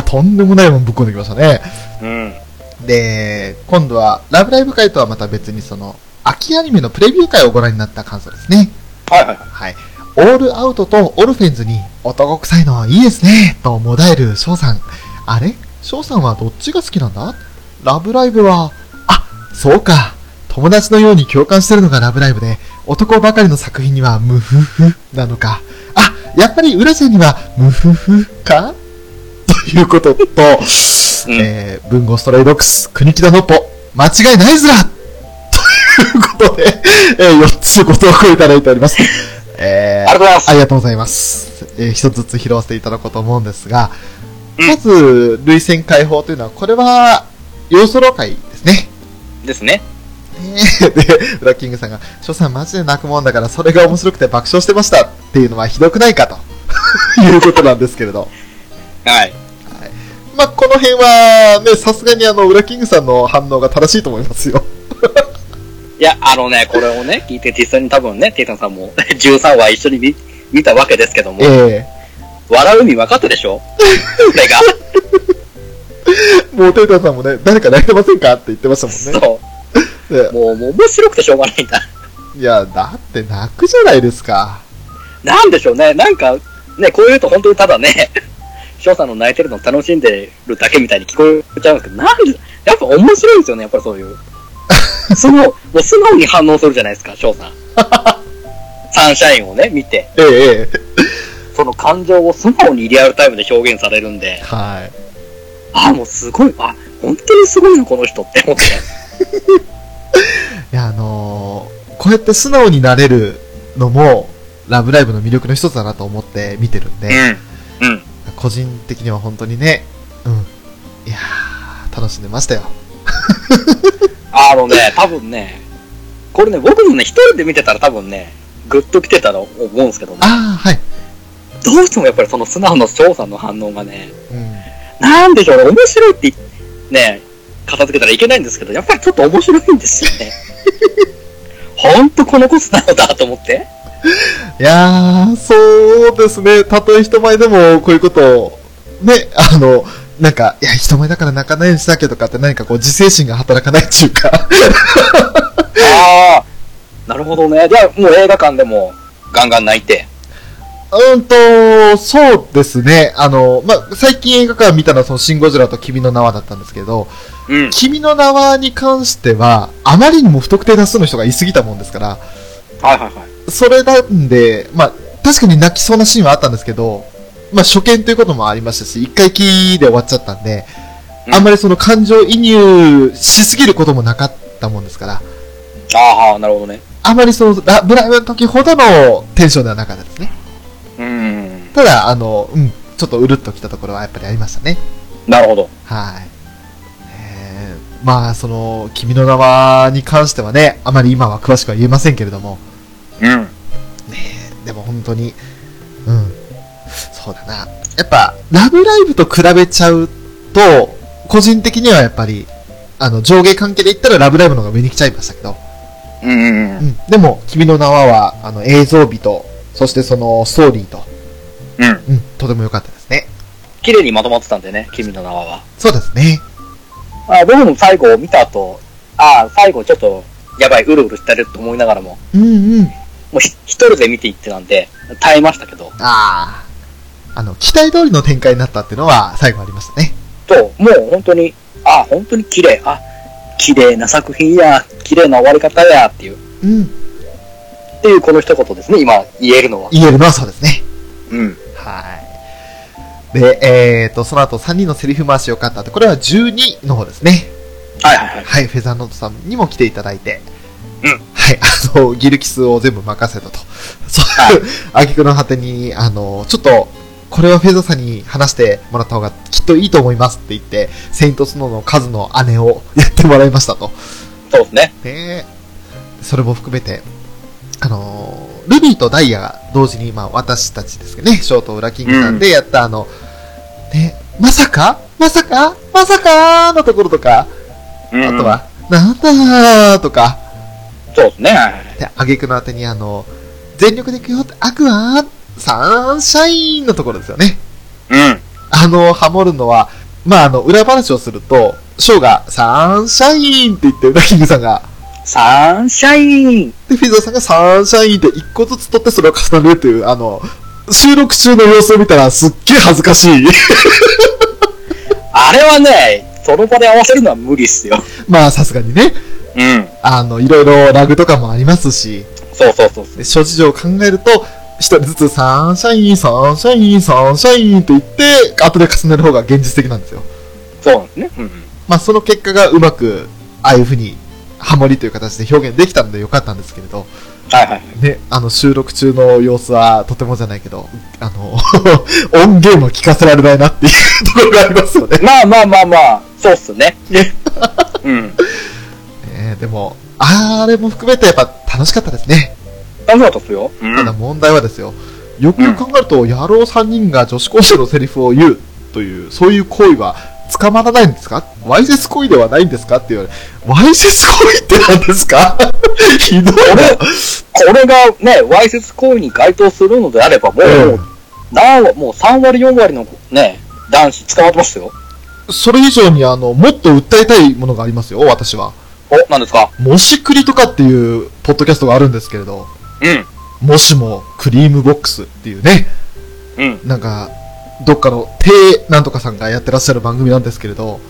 うとんでもないもんぶっ込んできましたね。うん。で、今度は、ラブライブ会とはまた別にその、秋アニメのプレビュー会をご覧になった感想ですね。はいはいはい。はい。オールアウトとオルフェンズに男臭いのいいですね、ともだえる翔さん。あれ？翔さんはどっちが好きなんだ？ラブライブは、あ、そうか。友達のように共感してるのがラブライブで、男ばかりの作品にはムフフなのか。あ、やっぱり浦ちゃんにはムフフか？ということと、うんえー、文豪ストレイドックス、国木田のっぽ、間違いないずらということで、えー、4つご投稿いただいております。えー、ありがとうございますありがとうございます。えー、一つずつ拾わせていただこうと思うんですが、うんまず、涙腺解放というのは、これは、要ソロ会ですね。ですね。えーで、ウラキングさんが、翔さんマジで泣くもんだから、それが面白くて爆笑してましたっていうのはひどくないかと *laughs* いうことなんですけれど。はい。まあ、この辺は、ね、さすがにあの、ウラキングさんの反応が正しいと思いますよ。*laughs* いや、あのね、これをね、聞いて実際に多分ね、テイタンさんも *laughs* 13話一緒に見見たわけですけども、え笑う意味分かったでしょ？これが。えもう、テイタンさんもね、誰か泣いてませんかって言ってましたもんね。そう。でもう、もう面白くてしょうがないんだ。いや、だって泣くじゃないですか。なんでしょうね。なんか、ね、こういうと本当にただね、翔さんの泣いてるの楽しんでるだけみたいに聞こえちゃうんですけど、なんで、やっぱ面白いんですよね、やっぱりそういう。*laughs* その、もう素直に反応するじゃないですか、翔さん。サンシャインをね、見て、ええええその感情を素直にリアルタイムで表現されるんで、はい。あ、もうすごい、あ、本当にすごいな、この人って思って。いや、あのーこうやって素直になれるのも、ラブライブの魅力の一つだなと思って見てるんで、うん。うん。個人的には本当にね、うん。いやー、楽しんでましたよ。*laughs* あのね、多分ね、これね、僕もね、一人で見てたら多分ね、グッと来てたと思うんですけどね、あー、はい。どうしてもやっぱりその素直の翔さんの反応がね、うん。なんでしょうね、面白いってね、片付けたらいけないんですけど、やっぱりちょっと面白いんですよね。ほんとこの子素直だと思って。いやー、そうですね。たとえ人前でもこういうことを、ね、あの、なんか、いや、人前だから泣かないようにしなきゃとかって何かこう自制心が働かないっていうか。*laughs* ああ、なるほどね。じゃあもう映画館でもガンガン泣いて。うんと、そうですね。あの、まあ、最近映画館見たのはそのシン・ゴジラと君の名はだったんですけど、うん。君の名はに関しては、あまりにも不特定多数の人がいすぎたもんですから、はいはいはい。それなんで、まあ、確かに泣きそうなシーンはあったんですけど、まあ、初見ということもありましたし、一回きりで終わっちゃったんで、うんあんまりその感情移入しすぎることもなかったもんですから、ああ、なるほどね。あまりその、ラブライブの時ほどのテンションではなかったですね。うん。ただ、あの、うん、ちょっとうるっときたところはやっぱりありましたね。なるほど。はい。えーまあ、その、君の名はに関してはね、あまり今は詳しくは言えませんけれども、うん。ねえでも本当に、うん、そうだな。やっぱ、ラブライブと比べちゃうと、個人的にはやっぱり、あの、上下関係で言ったらラブライブの方が上に来ちゃいましたけど、うんうんう。うんん。でも、君の名はは、あの、映像美と、そしてその、ストーリーと、うん。うん、とても良かったですね。綺麗にまとまってたんでね、君の名は。そうですね。あ僕も最後見た後、ああ、最後ちょっと、やばい、うるうるしてると思いながらも、うんうん。もうひ一人で見ていってたんで、耐えましたけど、ああ。あの、期待通りの展開になったっていうのは最後ありましたね。と、もう本当に、あ、本当に綺麗、あ、綺麗な作品や、綺麗な終わり方や、っていう、うん。っていうこの一言ですね、今言えるのは。言えるのはそうですね。うん。はい。で、えーと、その後3人のセリフ回し良かったって、これは12の方ですね。はいはいはい。はい、フェザーノートさんにも来ていただいて。うんはい、あの、ギルキスを全部任せたと。そう、あげくの果てに、あの、ちょっと、これはフェザーさんに話してもらった方がきっといいと思いますって言って、セイントスノーの数の姉をやってもらいましたと。そうですね。で、それも含めて、あのールビーとダイヤが同時に、まあ私たちですけどね、ショートウラキングさんでやったあの、ね、まさか？まさか？まさかのところとか、うんあと、は、なんだーとか、そうですね。で、あげくのあてにあの、全力で行くよって、アクアサンシャインのところですよね。うん。あの、ハモるのは、まああの、裏話をすると、ショーがサンシャインって言って、ウラキングさんが、サンシャイン。で、フィザーさんがサンシャインって一個ずつ取ってそれを重ねるという、あの、収録中の様子を見たらすっげえ恥ずかしい。*laughs* あれはね、その場で合わせるのは無理っすよ。まあさすがにね、うん。あの、いろいろラグとかもありますし、そうそうそうそう。で諸事情を考えると、一人ずつサンシャイン、サンシャイン、サンシャインって言って、後で重ねる方が現実的なんですよ。そうなんですね。うんうん。まあその結果がうまく、ああいう風に、ハモリという形で表現できたのでよかったんですけれど、はいはいはい。ね、あの収録中の様子はとてもじゃないけど、あの、*laughs* 音源も聞かせられないなっていうところがありますよね。まあまあまあまあ、そうっすね。うん。*laughs* ねでも、あれも含めてやっぱ楽しかったですね。楽しかったっすよ。うただ問題はですよ、よくよく考えると、野郎3人が女子高生のセリフを言うという、そういう行為は捕まらないんですか？わいせつ行為ではないんですか？って言われ、わいせつ行為って何ですか？*laughs* ひどいな。これがね、わいせつ行為に該当するのであれば、もう、うんもう3割4割のね、男子捕まってますよ。それ以上にあの、もっと訴えたいものがありますよ、私は。お、何ですか？もしくりとかっていう、ポッドキャストがあるんですけれど、うん。もしもクリームボックスっていうね、うん。なんか、どっかの低なんとかさんがやってらっしゃる番組なんですけれど、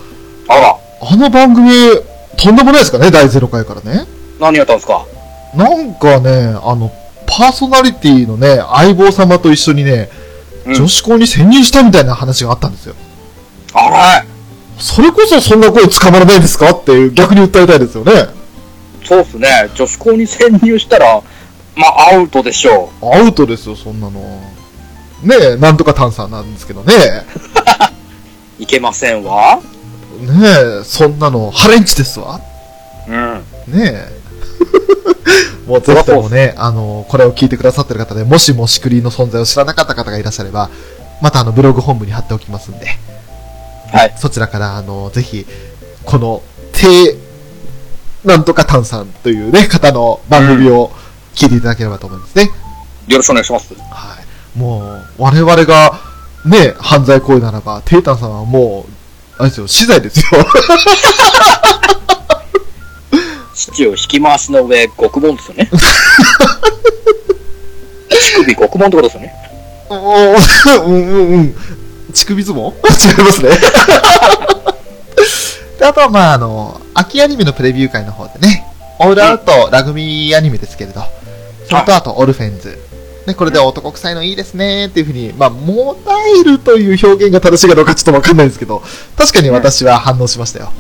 あら、あの番組、とんでもないですかね、第0回からね。何やったんですか？なんかね、あの、パーソナリティのね、相棒様と一緒にね、うん女子校に潜入したみたいな話があったんですよ。あら、それこそそんな声捕まらないんですか？っていう逆に訴えたいですよね。そうっすね。女子校に潜入したら、まあ、アウトでしょアウトですよ、そんなの。ねえ、なんとか炭酸なんですけどね。う。*laughs* いけませんわ。ねえ、そんなの、ハレンチですわ。うん。ねえ。*laughs* もうぜひともね、あの、これを聞いてくださってる方で、もしもしくりの存在を知らなかった方がいらっしゃれば、またあの、ブログ本部に貼っておきますんで、はい。そちらから、あの、ぜひ、この、低、なんとか炭酸というね、方の番組を聞いていただければと思いますね。よろしくお願いします。はい。もう、我々が、ね、犯罪行為ならば、テイタンさんはもう、あれですよ、死罪ですよ。父を引き回しの上、極門ですよね。乳首極門ってことですよね。うんうんうん。乳首相撲？違いますね。であとは、まあ、あの、秋アニメのプレビュー会の方でね、オールアウトラグビーアニメですけれど、それとあと、オルフェンズ。ね、これで男臭いのいいですねっていうふうに、まあ、モダイルという表現が正しいかどうかちょっとわかんないんですけど、確かに私は反応しましたよ。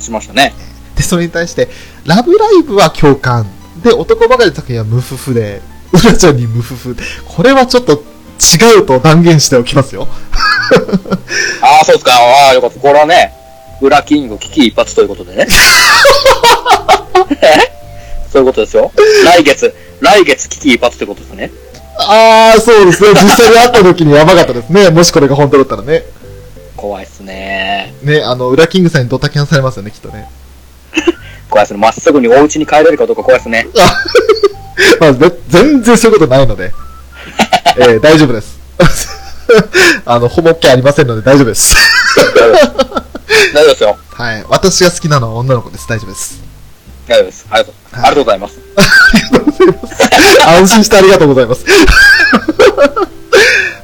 しましたね。で、それに対して、ラブライブは共感。で、男ばかりの作品は無夫婦で、うらちゃんに無夫婦。これはちょっと違うと断言しておきますよ。*laughs* ああ、そうですか。ああ、よかった。これはね、裏キング危機一髪ということでね。え *laughs* *laughs* そういうことですよ。来月、来月危機一髪ということですね。あー、そうですね。実際に会った時にやばかったですね。*laughs* もしこれが本当だったらね。怖いっすね。ね、あの、裏キングさんにドタキャンされますよね、きっとね。*laughs* 怖いっすね。まっすぐにお家に帰れるかどうか怖いっすね。*laughs* まあ、ぜ全然そういうことないので、えー大丈夫です。あの、ほぼっけありませんので大丈夫です。大丈夫ですよ。はい。私が好きなのは女の子です。大丈夫です。大丈夫です。ありがとう。ありがとうございます。*laughs* 安心してありがとうございます。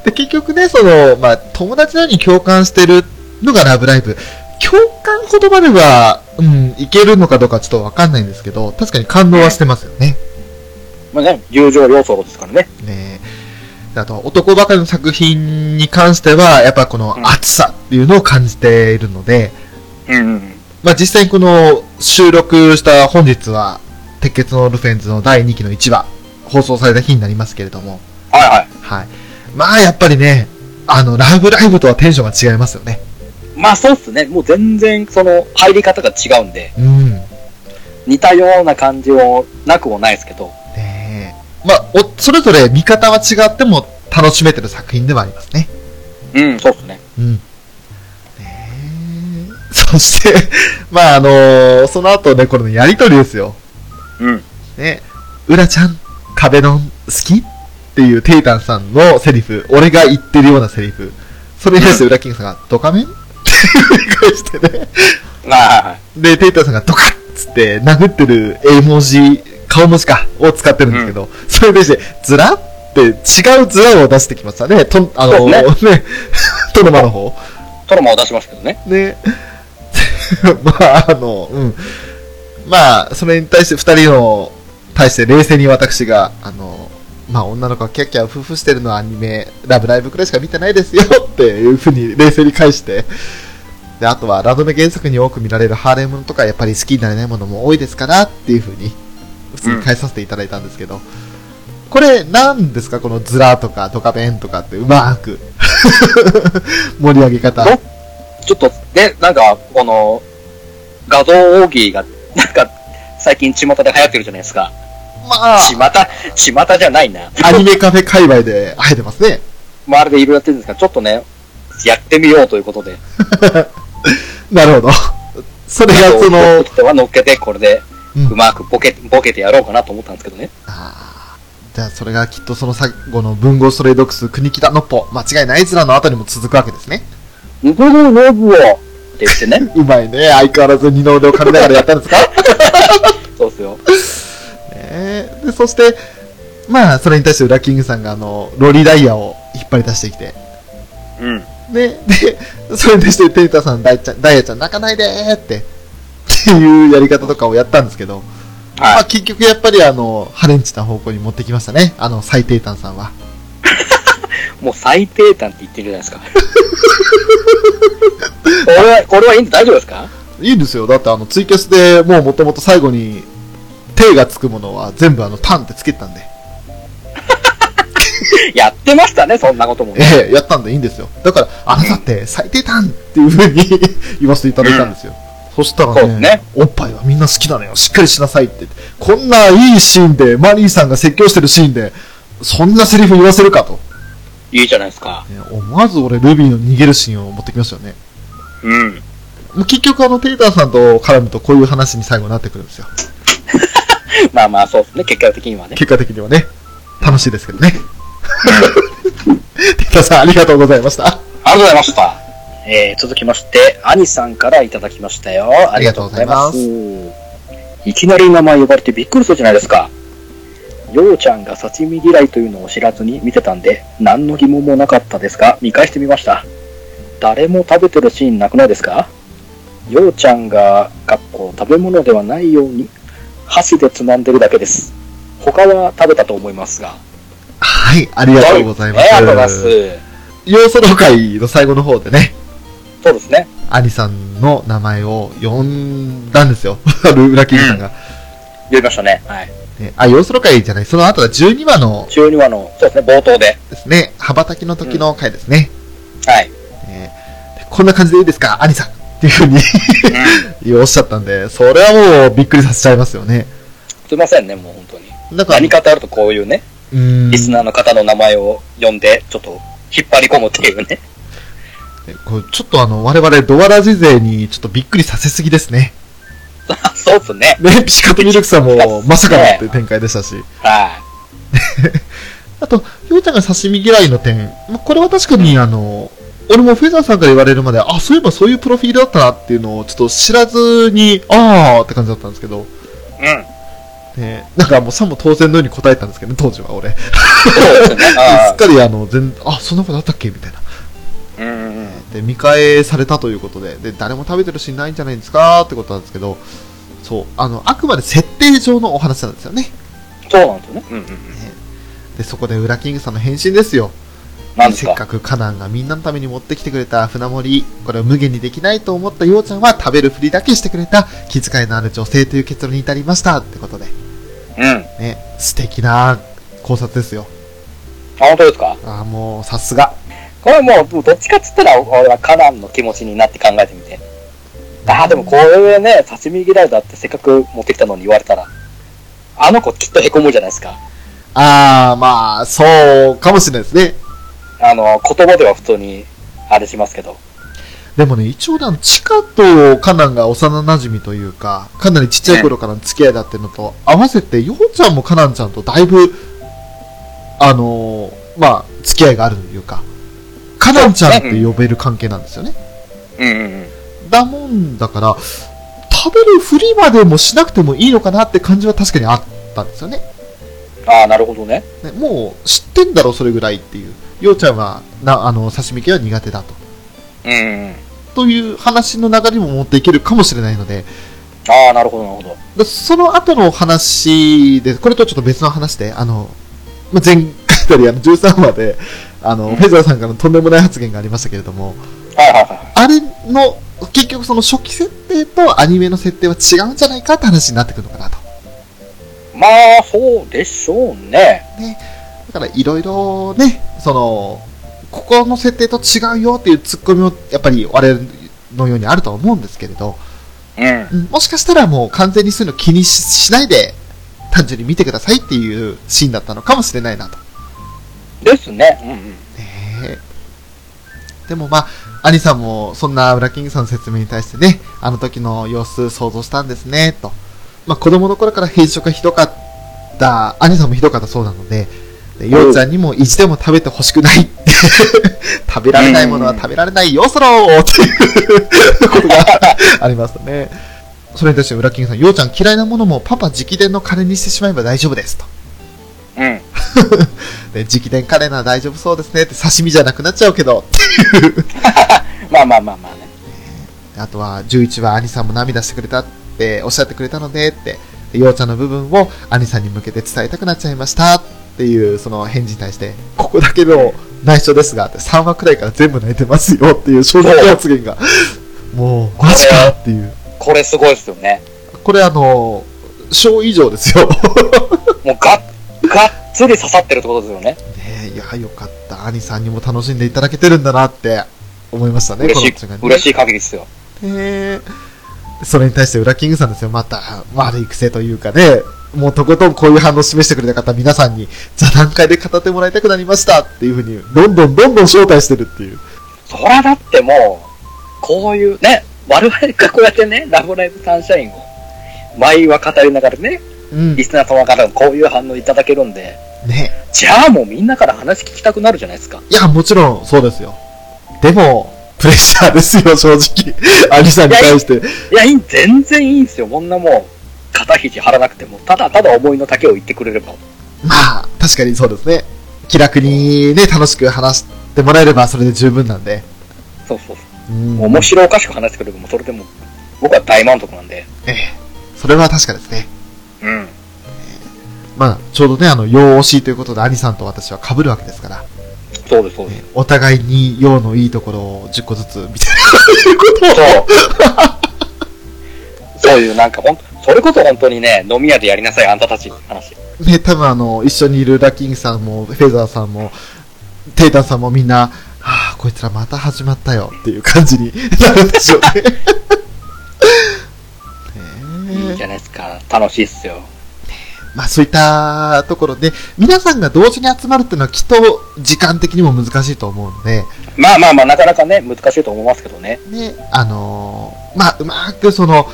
で、結局ね、その、まあ、友達なのに共感してるのがラブライブ。共感ほどまでは、うん、いけるのかどうかちょっとわかんないんですけど、確かに感動はしてますよね。まあね、友情要素ですからね。ねであと、男ばかりの作品に関しては、やっぱこの熱さっていうのを感じているので、うん。まあ実際にこの収録した本日は、鉄血のルフェンズの第2期の1話、放送された日になりますけれども、はいはい。はい。まあやっぱりね、あの、ラブライブとはテンションが違いますよね。まあそうっすね。もう全然その入り方が違うんで、うん。似たような感じもなくもないですけど、ねえ。まあ、お、それぞれ見方は違っても楽しめてる作品ではありますね。うん、そうっすね。うん。*laughs* そして、まああのその後ね、これのやりとりですよ。うん。ね、うらちゃん、壁ドン好きっていうテイタンさんのセリフ、俺が言ってるようなセリフ。それに対してウラキングさんが、ドカメン？って返してね。で、テイタンさんがドカッつって殴ってる絵文字、顔文字か、を使ってるんですけど、それに対して、ズラって違うズラを出してきましたね。と、あの、そうねね、*laughs* トノマの方。トロマを出しますけどね。ね。*laughs* まあ、あの、うん。まあ、それに対して二人の、対して冷静に私が、あの、まあ、女の子がキャッキャ夫婦してるのはアニメ、ラブライブくらいしか見てないですよっていうふうに冷静に返して、で、あとはラノベ原作に多く見られるハーレムとかやっぱり好きになれないものも多いですからっていうふうに、普通に返させていただいたんですけど、これ何ですか？このズラとかドカベンとかってうまく *laughs* 盛り上げ方。ちょっと、ね、なんか、この、画像大喜利が、なんか、最近巷で流行ってるじゃないですか。まあ、巷、巷じゃないな。アニメカフェ界隈で *laughs* 生えてますね。周りでいろいろやってるんですが、ちょっとね、やってみようということで。*laughs* なるほど。それがその、人は乗っけて、これで、うんうまくボケ、ボケてやろうかなと思ったんですけどね。あーじゃあそれがきっとその最後の文豪ストレイドックス国北のっぽ、間違いないずらの後にも続くわけですね。うぶるロブをって言ってね。*laughs* うまいね。相変わらず二の腕を噛みながらやったんですか？*laughs* そうですよ。ねで、そして、まあ、それに対してウラキングさんがあの、ロリダイヤを引っ張り出してきて、うん。ね、で、*laughs* それに対してテイタさん、ダイちゃん、ダイヤちゃん泣かないでーって、っていうやり方とかをやったんですけど、まあはい。結局やっぱりあの、ハレンチな方向に持ってきましたね。あの、最低端さんは。もう最低端って言ってるじゃないですか。これは、これはいいんで大丈夫ですか？いいんですよ。だってあの、ツイキャスでもうもともと最後に、手がつくものは全部あの、タンってつけてたんで。*laughs* やってましたね、そんなこともね。ええやったんでいいんですよ。だから、あなたって最低タンっていう風に言わせていただいたんですよ。そしたらねねおっぱいはみんな好きなのよ。しっかりしなさいって。こんないいシーンで、マリーさんが説教してるシーンで、そんなセリフ言わせるかと。いいじゃないですか。ね思わず俺、ルビーの逃げるシーンを持ってきましたよね。うん。結局あの、テイターさんと絡むとこういう話に最後になってくるんですよ。*laughs* まあまあ、そうですね、結果的にはね。結果的にはね。楽しいですけどね。テイターさんありがとうございました。ありがとうございました。えー、続きまして、兄さんからいただきましたよ。ありがとうございます。いきなり名前呼ばれてびっくりするじゃないですか。ようちゃんが刺身嫌いというのを知らずに見てたんで、何の疑問もなかったですが、見返してみました。誰も食べてるシーンなくないですか？ようちゃんが、かっこ食べ物ではないように、箸でつまんでるだけです。他は食べたと思いますが。はい、ありがとうございます。ねありがとうございます。要素の会の最後の方でね、そうですね。アニさんの名前を呼んだんですよ。*laughs* 裏キングさんが。読みましたね。はい。ねあ、要素の会じゃない、その後は12話の12話の、そうですね、冒頭で。ですね、羽ばたきの時の回ですね。はい。こんな感じでいいですか、アニさんっていうふうにうん。おっしゃったんで、それはもうびっくりさせちゃいますよね。すいませんね、もう本当に。何かとあるとこういうね、リスナーの方の名前を呼んで、ちょっと引っ張り込むっていうね。これちょっとあの、我々ドアラジ勢にちょっとびっくりさせすぎですね。*laughs* そうっすね。ね、ピシカとミルクさんもまさかのっていう展開でしたし。は *laughs* あと、ひょうちゃんが刺身嫌いの点、まあこれは確かにあの、俺もフェザーさんから言われるまで、あ、そういえばそういうプロフィールだったなっていうのをちょっと知らずに、あーって感じだったんですけど、い。うん。ね、なんかもうさも当然のように答えたんですけどね、当時は俺。すっかりあの、全、あ、そんなことあったっけみたいな。ーうんうんうん。で、見返されたということで、で、誰も食べてるシーンないんじゃないんですかってことなんですけど、そう、あの、あくまで設定上のお話なんですよね。そうなんですよね。うんうんうん。で、そこでウラキングさんの返信ですよ。せっかくカナンがみんなのために持ってきてくれた船盛り、これを無限にできないと思ったようちゃんは食べるふりだけしてくれた気遣いのある女性という結論に至りましたってことで、うん。あ、ね、素敵な考察ですよ。本当ですか？ああ、もうさすが。これもう、どっちかっつったら、俺はカナンの気持ちになって考えてみて。ああ、でもこれね、刺身嫌いだってせっかく持ってきたのに言われたら、あの子きっと凹むじゃないですか。ああ、まあ、そうかもしれないですね。あの、言葉では普通に、あれしますけど。でもね、一応ね、チカとカナンが幼馴染というか、かなりちっちゃい頃からの付き合いだっていうのと、合わせて、ヨウちゃんもカナンちゃんとだいぶ、あのーまあ、付き合いがあるというか、カナンちゃんって呼べる関係なんですよね。うんうんうん。だもんだから、食べるふりまでもしなくてもいいのかなって感じは確かにあったんですよね。ああ、なるほどね。ねもう知ってんだろ、それぐらいっていう。ようちゃんは、な、あの、刺身系は苦手だと。うん。という話の流れにも持っていけるかもしれないので、ああ、なるほど、なるほど。でその後の話で、これとちょっと別の話で、あの、まあ、前回あたり、あの、13話で、あの、うんフェザーさんからのとんでもない発言がありましたけれども、はいはいはい。あれの、結局その初期設定とアニメの設定は違うんじゃないかって話になってくるのかなと。まあ、そうでしょうね。だからいろいろね、その、ここの設定と違うよっていうツッコミもやっぱり我々のようにあるとは思うんですけれど、うん。うんもしかしたらもう完全にそういうの気にししないで、単純に見てくださいっていうシーンだったのかもしれないなと。ですね。うんうん。ねえでもまあ、アニさんもそんなウラキングさんの説明に対してね、あの時の様子想像したんですね、と。まあ子供の頃から変色がひどかった、アニさんもひどかったそうなので、でようちゃんにも意地でも食べてほしくないって、*laughs* 食べられないものは食べられないよ、そろーっていうことがありますね。それに対してウラキングさん、ようちゃん嫌いなものもパパ直伝のカレーにしてしまえば大丈夫です、と。うん。*laughs* で直伝カレーなら大丈夫そうですねって刺身じゃなくなっちゃうけど、*laughs* まあまあまあまあね。あとは、11話、兄さんも涙してくれたっておっしゃってくれたので、って、でようちゃんの部分を兄さんに向けて伝えたくなっちゃいましたっていう、その返事に対して、ここだけの内緒ですが、3話くらいから全部泣いてますよっていう正直発言が、もう、マジかっていう。これすごいですよね。これあの、小以上ですよ。*laughs* もうがっ、がっつり刺さってるってことですよね。ねえ、いや、よかった。兄さんにも楽しんでいただけてるんだなって思いましたね、嬉しい嬉しい限りですよ。えーそれに対して、ウラキングさんですよ。また、悪い癖というかね、もうとことんこういう反応を示してくれた方、皆さんに、座談会で語ってもらいたくなりましたっていうふうに、どんどんどんどん招待してるっていう。そらだってもう、こういうね、我々がこうやってね、ラブライブサンシャインを、毎話語りながらね、うんリ。スナー様からこういう反応いただけるんで、ね。じゃあもうみんなから話聞きたくなるじゃないですか。いや、もちろんそうですよ。でも、プレッシャーですよ、正直。兄さんに対して。いや、いい、全然いいんですよ。こんなもう、肩肘張らなくても、ただただ思いの丈を言ってくれれば。まあ、確かにそうですね。気楽にね、楽しく話してもらえればそれで十分なんで。そうそうそう。うん面白おかしく話してくれれば、もうそれでもう、僕は大満足なんで。ええ。それは確かですね。うん。まあ、ちょうどね、あの、陽推しということで兄さんと私は被るわけですから、そうです、そうです。えお互いに陽のいいところを10個ずつみたいなそう。そういうなんかほん、それこそ本当にね、飲み屋でやりなさい、あんたたちって話。ね、多分あの、一緒にいるラッキングさんも、フェザーさんも、テイタンさんもみんな、はあ、こいつらまた始まったよっていう感じになるんでしょうね。ね *laughs* えいいじゃないですか。楽しいっすよ。まあそういったところで、皆さんが同時に集まるっていうのはきっと時間的にも難しいと思うので、まあまあまあ、なかなかね、難しいと思いますけどね。ね、あのーまあうまくその、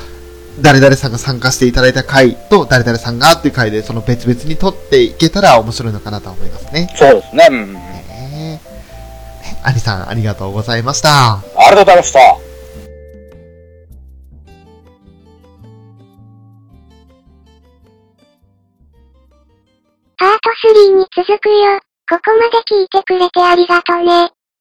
誰々さんが参加していただいた回と誰々さんがっていう回でその別々に撮っていけたら面白いのかなと思いますね。そうですね。うん。ねね兄さんありがとうございました。ありがとうございました。パート3に続くよ。ここまで聞いてくれてありがとね。